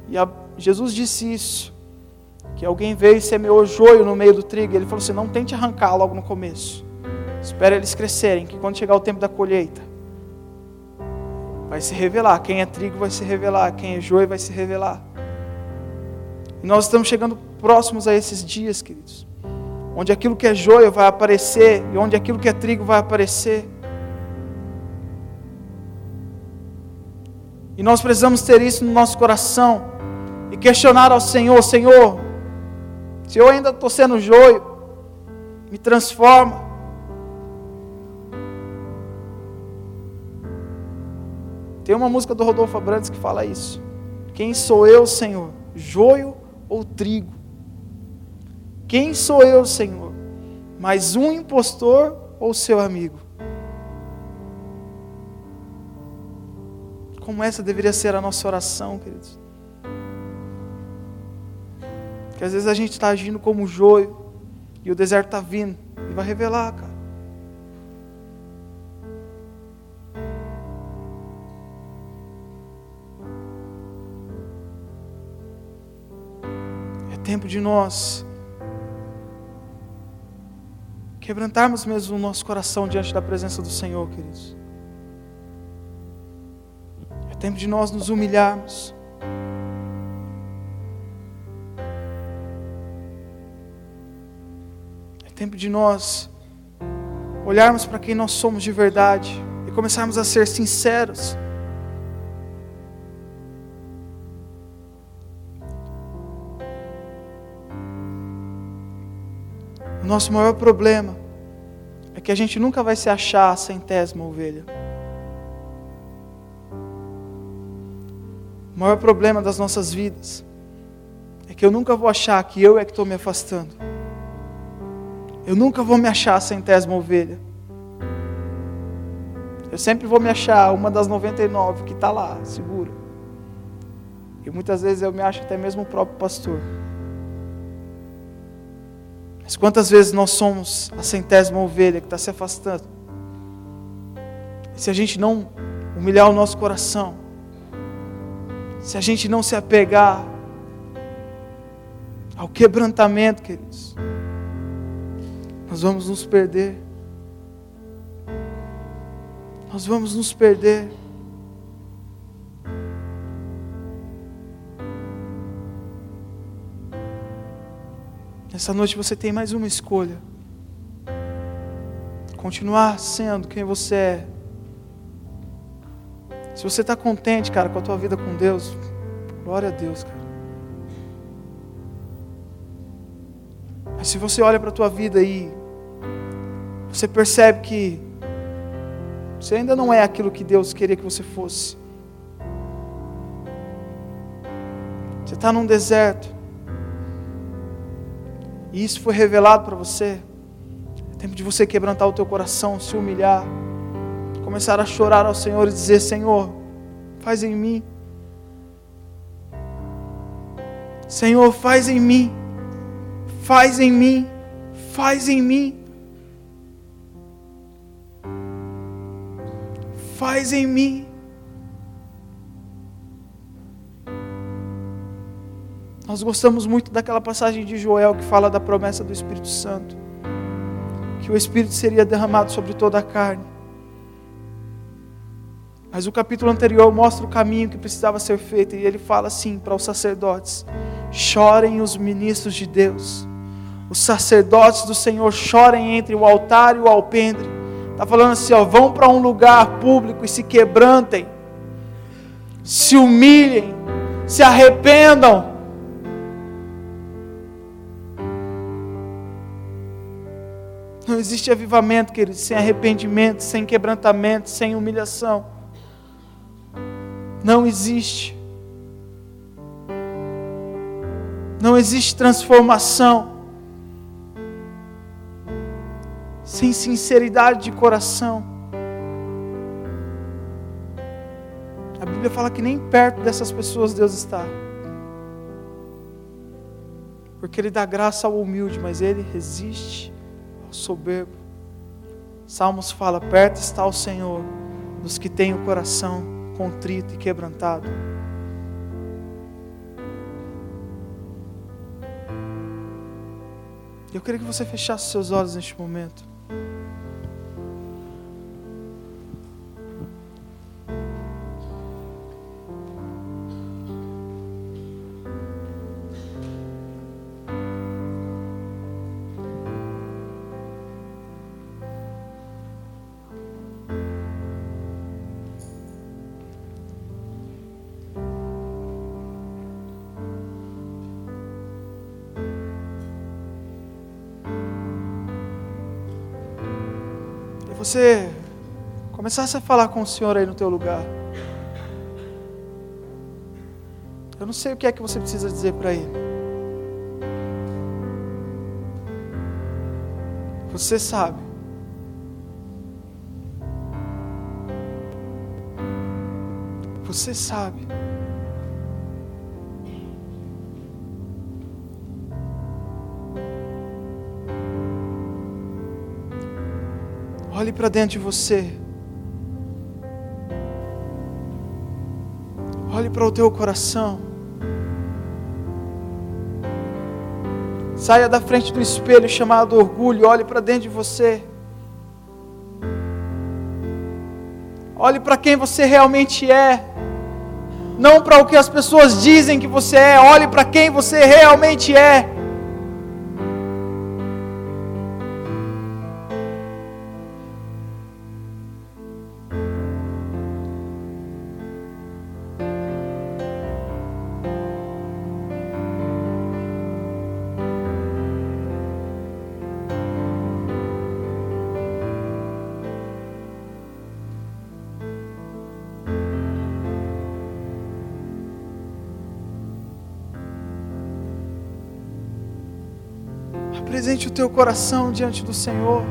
[SPEAKER 1] E a, Jesus disse isso, que alguém veio e semeou joio no meio do trigo. Ele falou assim: não tente arrancar logo no começo. Espere eles crescerem, que quando chegar o tempo da colheita, vai se revelar. Quem é trigo vai se revelar, quem é joio vai se revelar. E nós estamos chegando próximos a esses dias, queridos, onde aquilo que é joio vai aparecer e onde aquilo que é trigo vai aparecer. E nós precisamos ter isso no nosso coração e questionar ao Senhor: Senhor, se eu ainda estou sendo joio, me transforma. Tem uma música do Rodolfo Abrantes que fala isso. Quem sou eu, Senhor? Joio ou trigo? Quem sou eu, Senhor? Mais um impostor ou seu amigo? Como essa deveria ser a nossa oração, queridos. Que às vezes a gente está agindo como joio e o deserto está vindo e vai revelar, cara. Tempo de nós quebrantarmos mesmo o nosso coração diante da presença do Senhor, queridos. É tempo de nós nos humilharmos. É tempo de nós olharmos para quem nós somos de verdade e começarmos a ser sinceros. Nosso maior problema é que a gente nunca vai se achar a centésima ovelha. O maior problema das nossas vidas é que eu nunca vou achar que eu é que estou me afastando. Eu nunca vou me achar a centésima ovelha. Eu sempre vou me achar uma das 99 que está lá, segura. E muitas vezes eu me acho até mesmo o próprio pastor. Mas quantas vezes nós somos a centésima ovelha que está se afastando? E se a gente não humilhar o nosso coração, se a gente não se apegar ao quebrantamento, queridos, nós vamos nos perder. Nós vamos nos perder. Nessa noite você tem mais uma escolha. Continuar sendo quem você é se você está contente, cara, com a tua vida com Deus, glória a Deus, cara. Mas se você olha para a tua vida aí, você percebe que você ainda não é aquilo que Deus queria que você fosse. Você está num deserto. E isso foi revelado para você. É tempo de você quebrantar o teu coração, se humilhar começar a chorar ao Senhor e dizer: Senhor, faz em mim. Senhor, faz em mim. Faz em mim. Faz em mim. Faz em mim. Nós gostamos muito daquela passagem de Joel que fala da promessa do Espírito Santo, que o Espírito seria derramado sobre toda a carne. Mas o capítulo anterior mostra o caminho que precisava ser feito e ele fala assim para os sacerdotes: chorem os ministros de Deus, os sacerdotes do Senhor chorem entre o altar e o alpendre. Está falando assim, ó, vão para um lugar público e se quebrantem, se humilhem, se arrependam. Não existe avivamento, queridos, sem arrependimento, sem quebrantamento, sem humilhação. Não existe. Não existe transformação sem sinceridade de coração. A Bíblia fala que nem perto dessas pessoas Deus está. Porque Ele dá graça ao humilde, mas Ele resiste soberbo. Salmos fala: perto está o Senhor dos que têm o coração contrito e quebrantado. Eu queria que você fechasse seus olhos neste momento. Você começasse a falar com o Senhor aí no teu lugar. Eu não sei o que é que você precisa dizer para Ele. Você sabe. Você sabe. Olhe para dentro de você. Olhe para o teu coração. Saia da frente do espelho chamado orgulho. Olhe para dentro de você. Olhe para quem você realmente é. não para o que as pessoas dizem que você é, olhe para quem você realmente é. Teu coração diante do Senhor.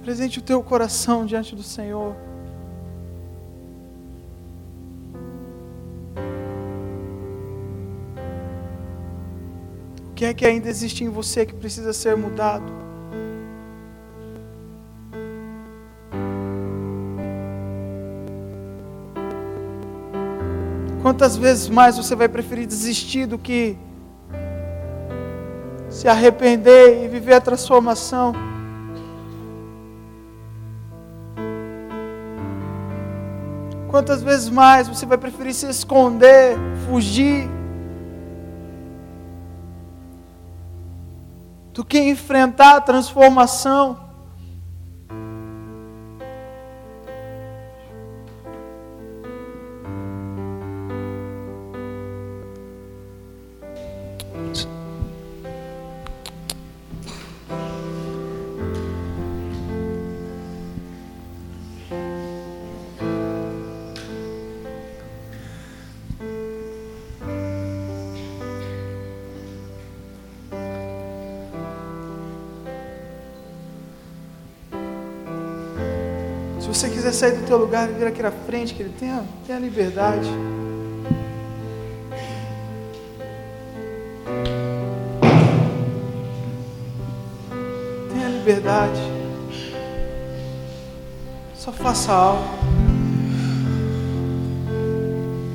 [SPEAKER 1] Apresente o teu coração diante do Senhor. O que é que ainda existe em você que precisa ser mudado? Quantas vezes mais você vai preferir desistir do que se arrepender e viver a transformação? Quantas vezes mais você vai preferir se esconder, fugir, do que enfrentar a transformação? Sair do teu lugar e vir aqui na frente, que ele tenha, tenha liberdade. Tenha liberdade. Só faça algo.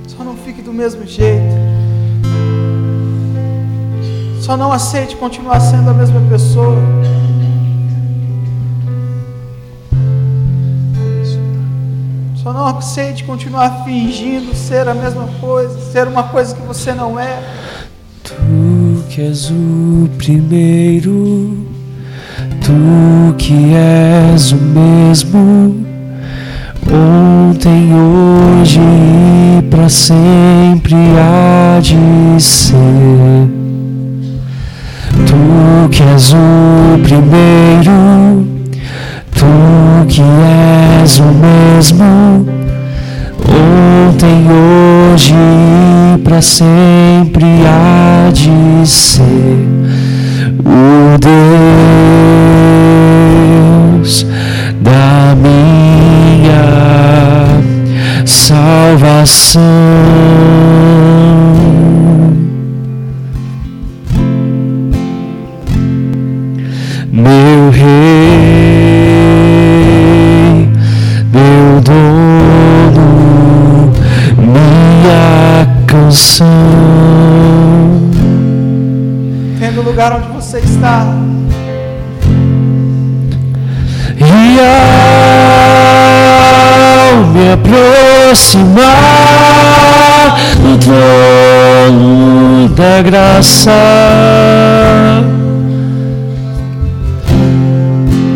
[SPEAKER 1] Só não fique do mesmo jeito. Só não aceite continuar sendo a mesma pessoa. Não aceite continuar fingindo ser a mesma coisa, ser uma coisa que você não é.
[SPEAKER 2] Tu que és o primeiro, tu que és o mesmo, ontem, hoje e para sempre há de ser. Tu que és o primeiro Tu que és o mesmo, ontem, hoje e para sempre há de ser o Deus da minha salvação. Meu Rei. Coração.
[SPEAKER 1] Tendo lugar onde você está.
[SPEAKER 2] E ao me aproximar do trono da graça,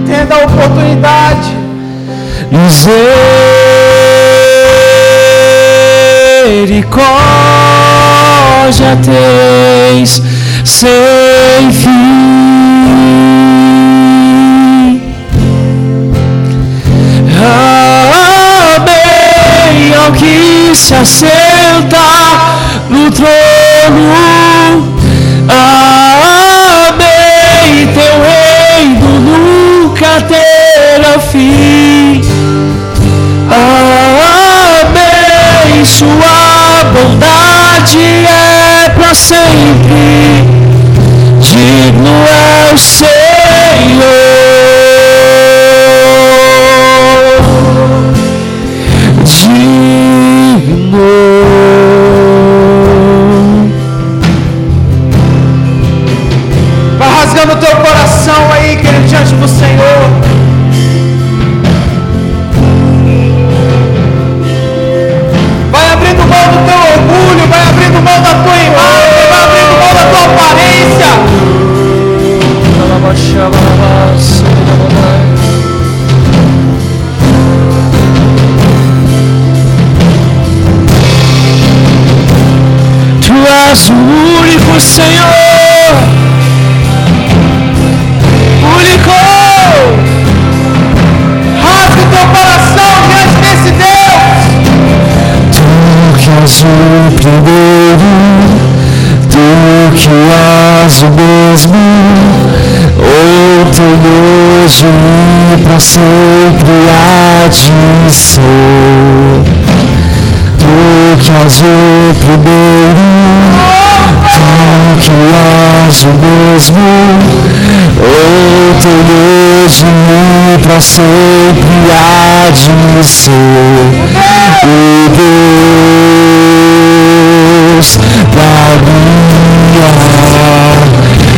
[SPEAKER 1] tendo a oportunidade.
[SPEAKER 2] Misericórdia misericórdia tens sem fim. Amém ao que se assenta no trono. Amém, teu reino nunca terá fim. sua bondade é para sempre. Digno é o Senhor. Digno.
[SPEAKER 1] Vai rasgando o teu coração aí, querido, diante do Senhor.
[SPEAKER 2] Tu és o único Senhor, único.
[SPEAKER 1] Rasga o teu coração diante desse Deus.
[SPEAKER 2] Tu que és o primeiro, tu que és o mesmo, o teu nome para sempre há de ser. Tu que és o primeiro, tu que és o mesmo, o teu nome para sempre há de ser. O Deus da minha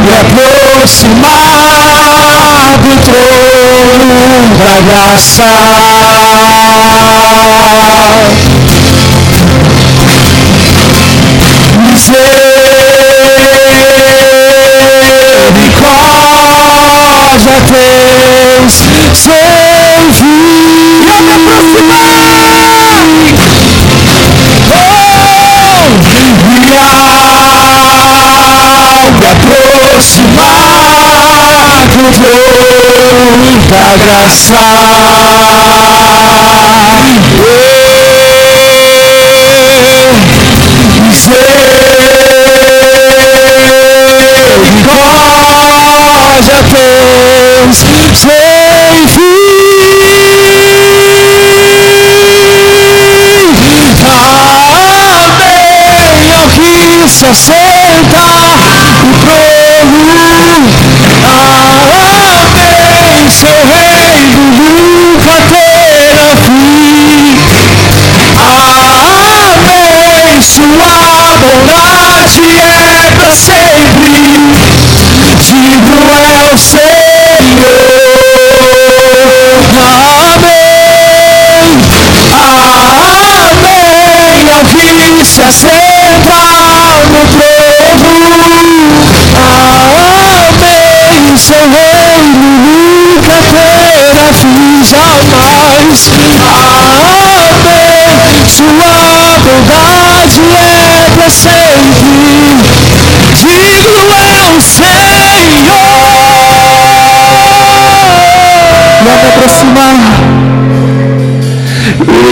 [SPEAKER 1] me
[SPEAKER 2] aproximar do trono da graça. Misericórdia trono da graça. Misericórdia tens sem fim. Amém ao que se Amém, sua bondade é para sempre. Digno é o Senhor. Vai me aproximar. E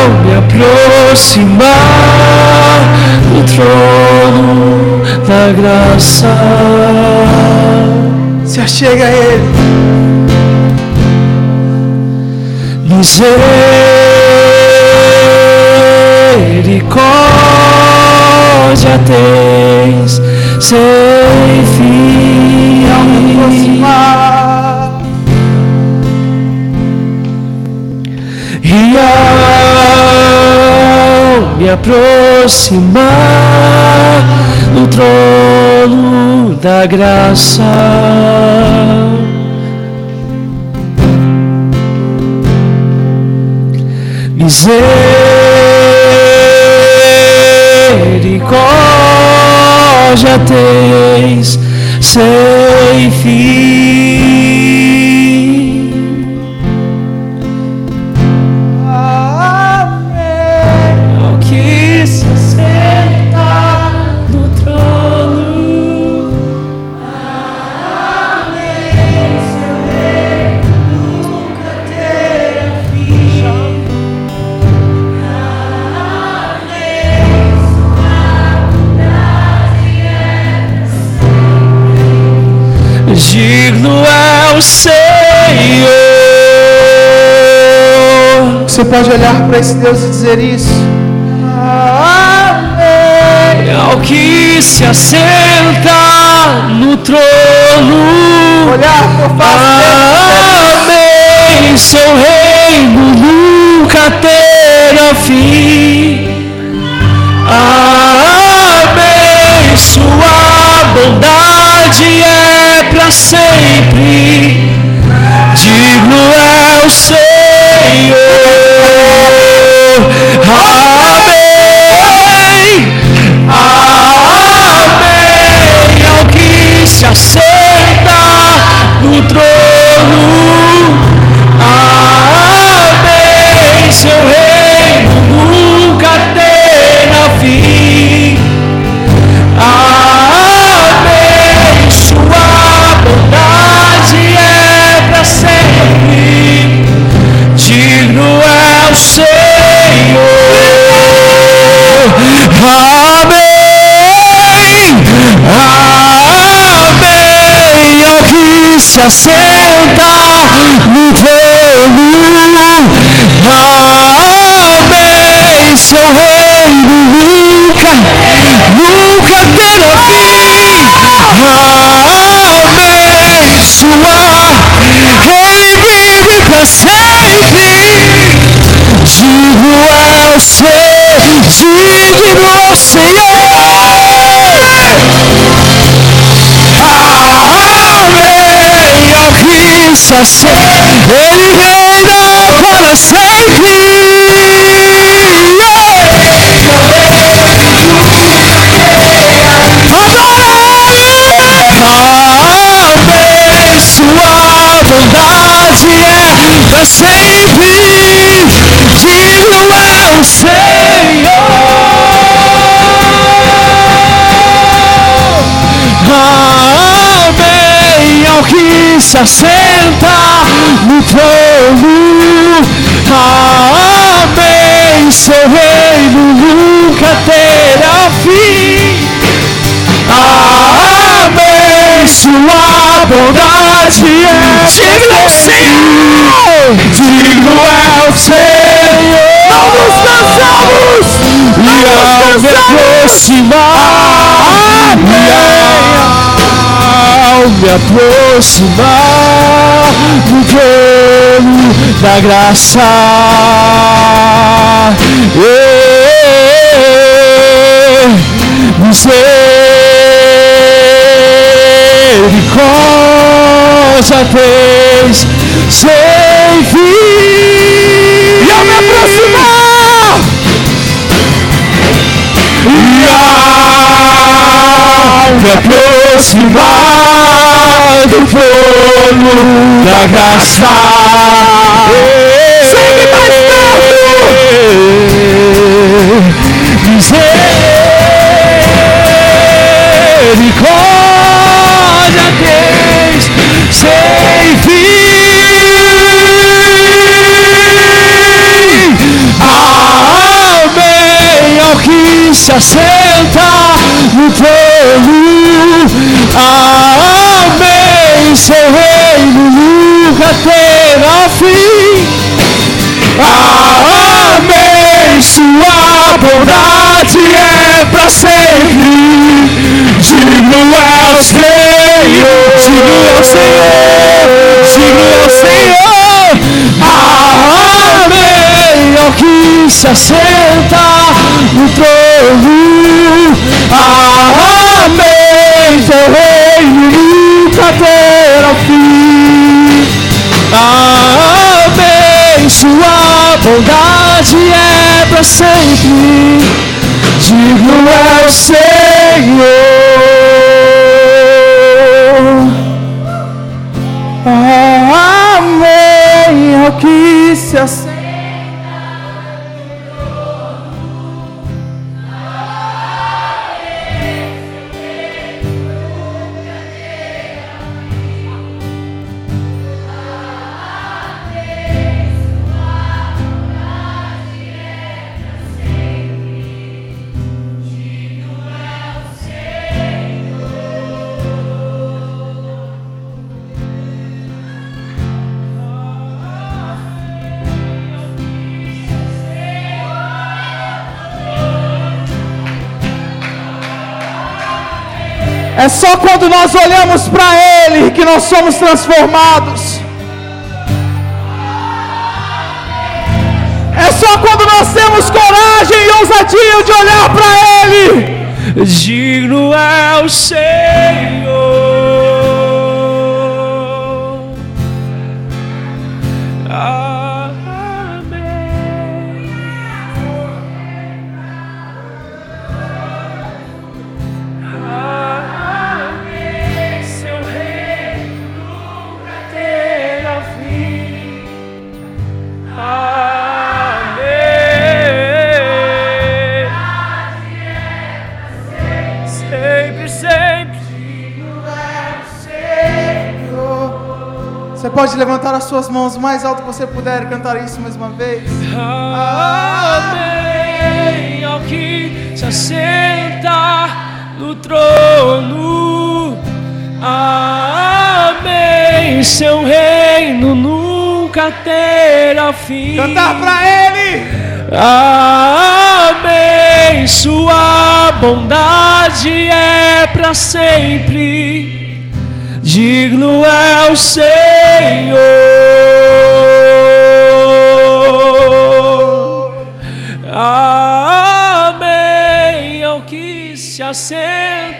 [SPEAKER 2] ao me aproximar do trono da graça.
[SPEAKER 1] Se achega a Ele.
[SPEAKER 2] Misericórdia tens sem fim.
[SPEAKER 1] Aproximar.
[SPEAKER 2] E ao me aproximar do trono da graça, misericórdia tens sem fim. Senhor.
[SPEAKER 1] Você pode olhar para esse Deus e dizer isso.
[SPEAKER 2] Amém. Ao que se assenta no trono.
[SPEAKER 1] Olhar por
[SPEAKER 2] Amém. Seu reino nunca terá fim. Amém. Sua bondade para sempre. Digno é o Senhor. Amém. Amém. Ao que se assenta no trono. Amém. Seu reino nunca terá fim. Se assenta no trono. Amém. Seu reino nunca, nunca terá fim. Amém. Sua ele vive para sempre. Digno é o Senhor, digno Senhor. Que se assenta, Ele reina para sempre. Amém. Sua bondade é para sempre. Digno é o Senhor. Amém. Ao que se assenta no trono. Amém. Seu reino nunca terá fim. Amém. Sua bondade é digno é o Senhor. Digno é o Senhor. Não nos cansamos. E ao me aproximar, e ao me aproximar do trono da graça. Misericórdia tens sem fim. E ao me aproximar, e ao me aproximar do trono da graça. Segue mais Misericórdia Que se assenta no trono. Amém. Seu reino nunca terá fim. Amém. Sua bondade é para sempre. Digno é o Senhor. Digno é o Senhor. Digno é o Senhor. Amém. Ao que se assenta no trono. Amém. Seu reino nunca terá fim. Amém. Sua bondade é para sempre. Digno é o Senhor.
[SPEAKER 1] É só quando nós olhamos para Ele que nós somos transformados. É só quando nós temos coragem e ousadia de olhar para Ele.
[SPEAKER 2] Digno é o Senhor.
[SPEAKER 1] Pode levantar as suas mãos o mais alto que você puder cantar isso mais uma vez.
[SPEAKER 2] Amém ao que se assenta no trono. Amém, seu reino nunca terá fim.
[SPEAKER 1] Cantar para Ele.
[SPEAKER 2] Amém, sua bondade é para sempre digno é o Senhor. Amém. Ao que se assenta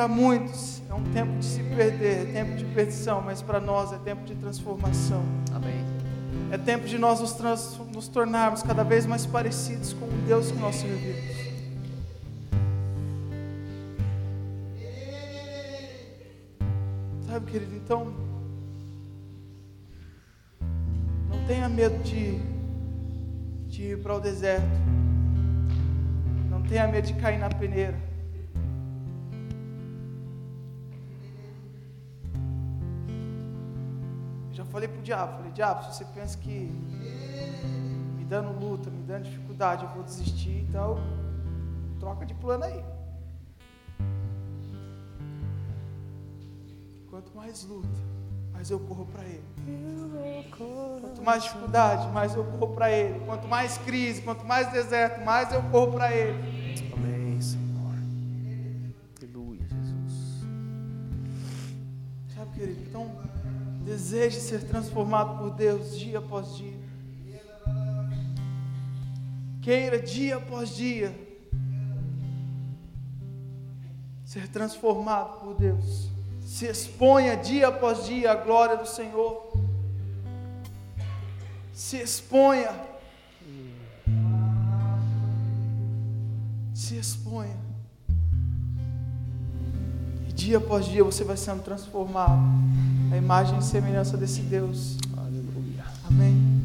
[SPEAKER 1] Para muitos é um tempo de se perder, é tempo de perdição, mas para nós é tempo de transformação.
[SPEAKER 3] Amém.
[SPEAKER 1] É tempo de nós nos, trans, nos tornarmos cada vez mais parecidos com o Deus que nós servimos. Sabe, querido, então não tenha medo de, de ir para o deserto tenha medo de cair na peneira. Falei para o diabo, falei, diabo, se você pensa que me dando luta, me dando dificuldade, eu vou desistir, então troca de plano aí. Quanto mais luta, mais eu corro para Ele. Quanto mais dificuldade, mais eu corro para Ele. Quanto mais crise, quanto mais deserto, mais eu corro para Ele. querido. Então, deseje ser transformado por Deus dia após dia. Queira dia após dia ser transformado por Deus. Se exponha dia após dia à glória do Senhor. Se exponha. Se exponha dia após dia você vai sendo transformado. A imagem e semelhança desse Deus. Aleluia. Amém.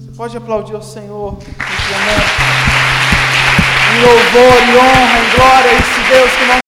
[SPEAKER 1] Você pode aplaudir ao Senhor em louvor e honra e glória a esse Deus que não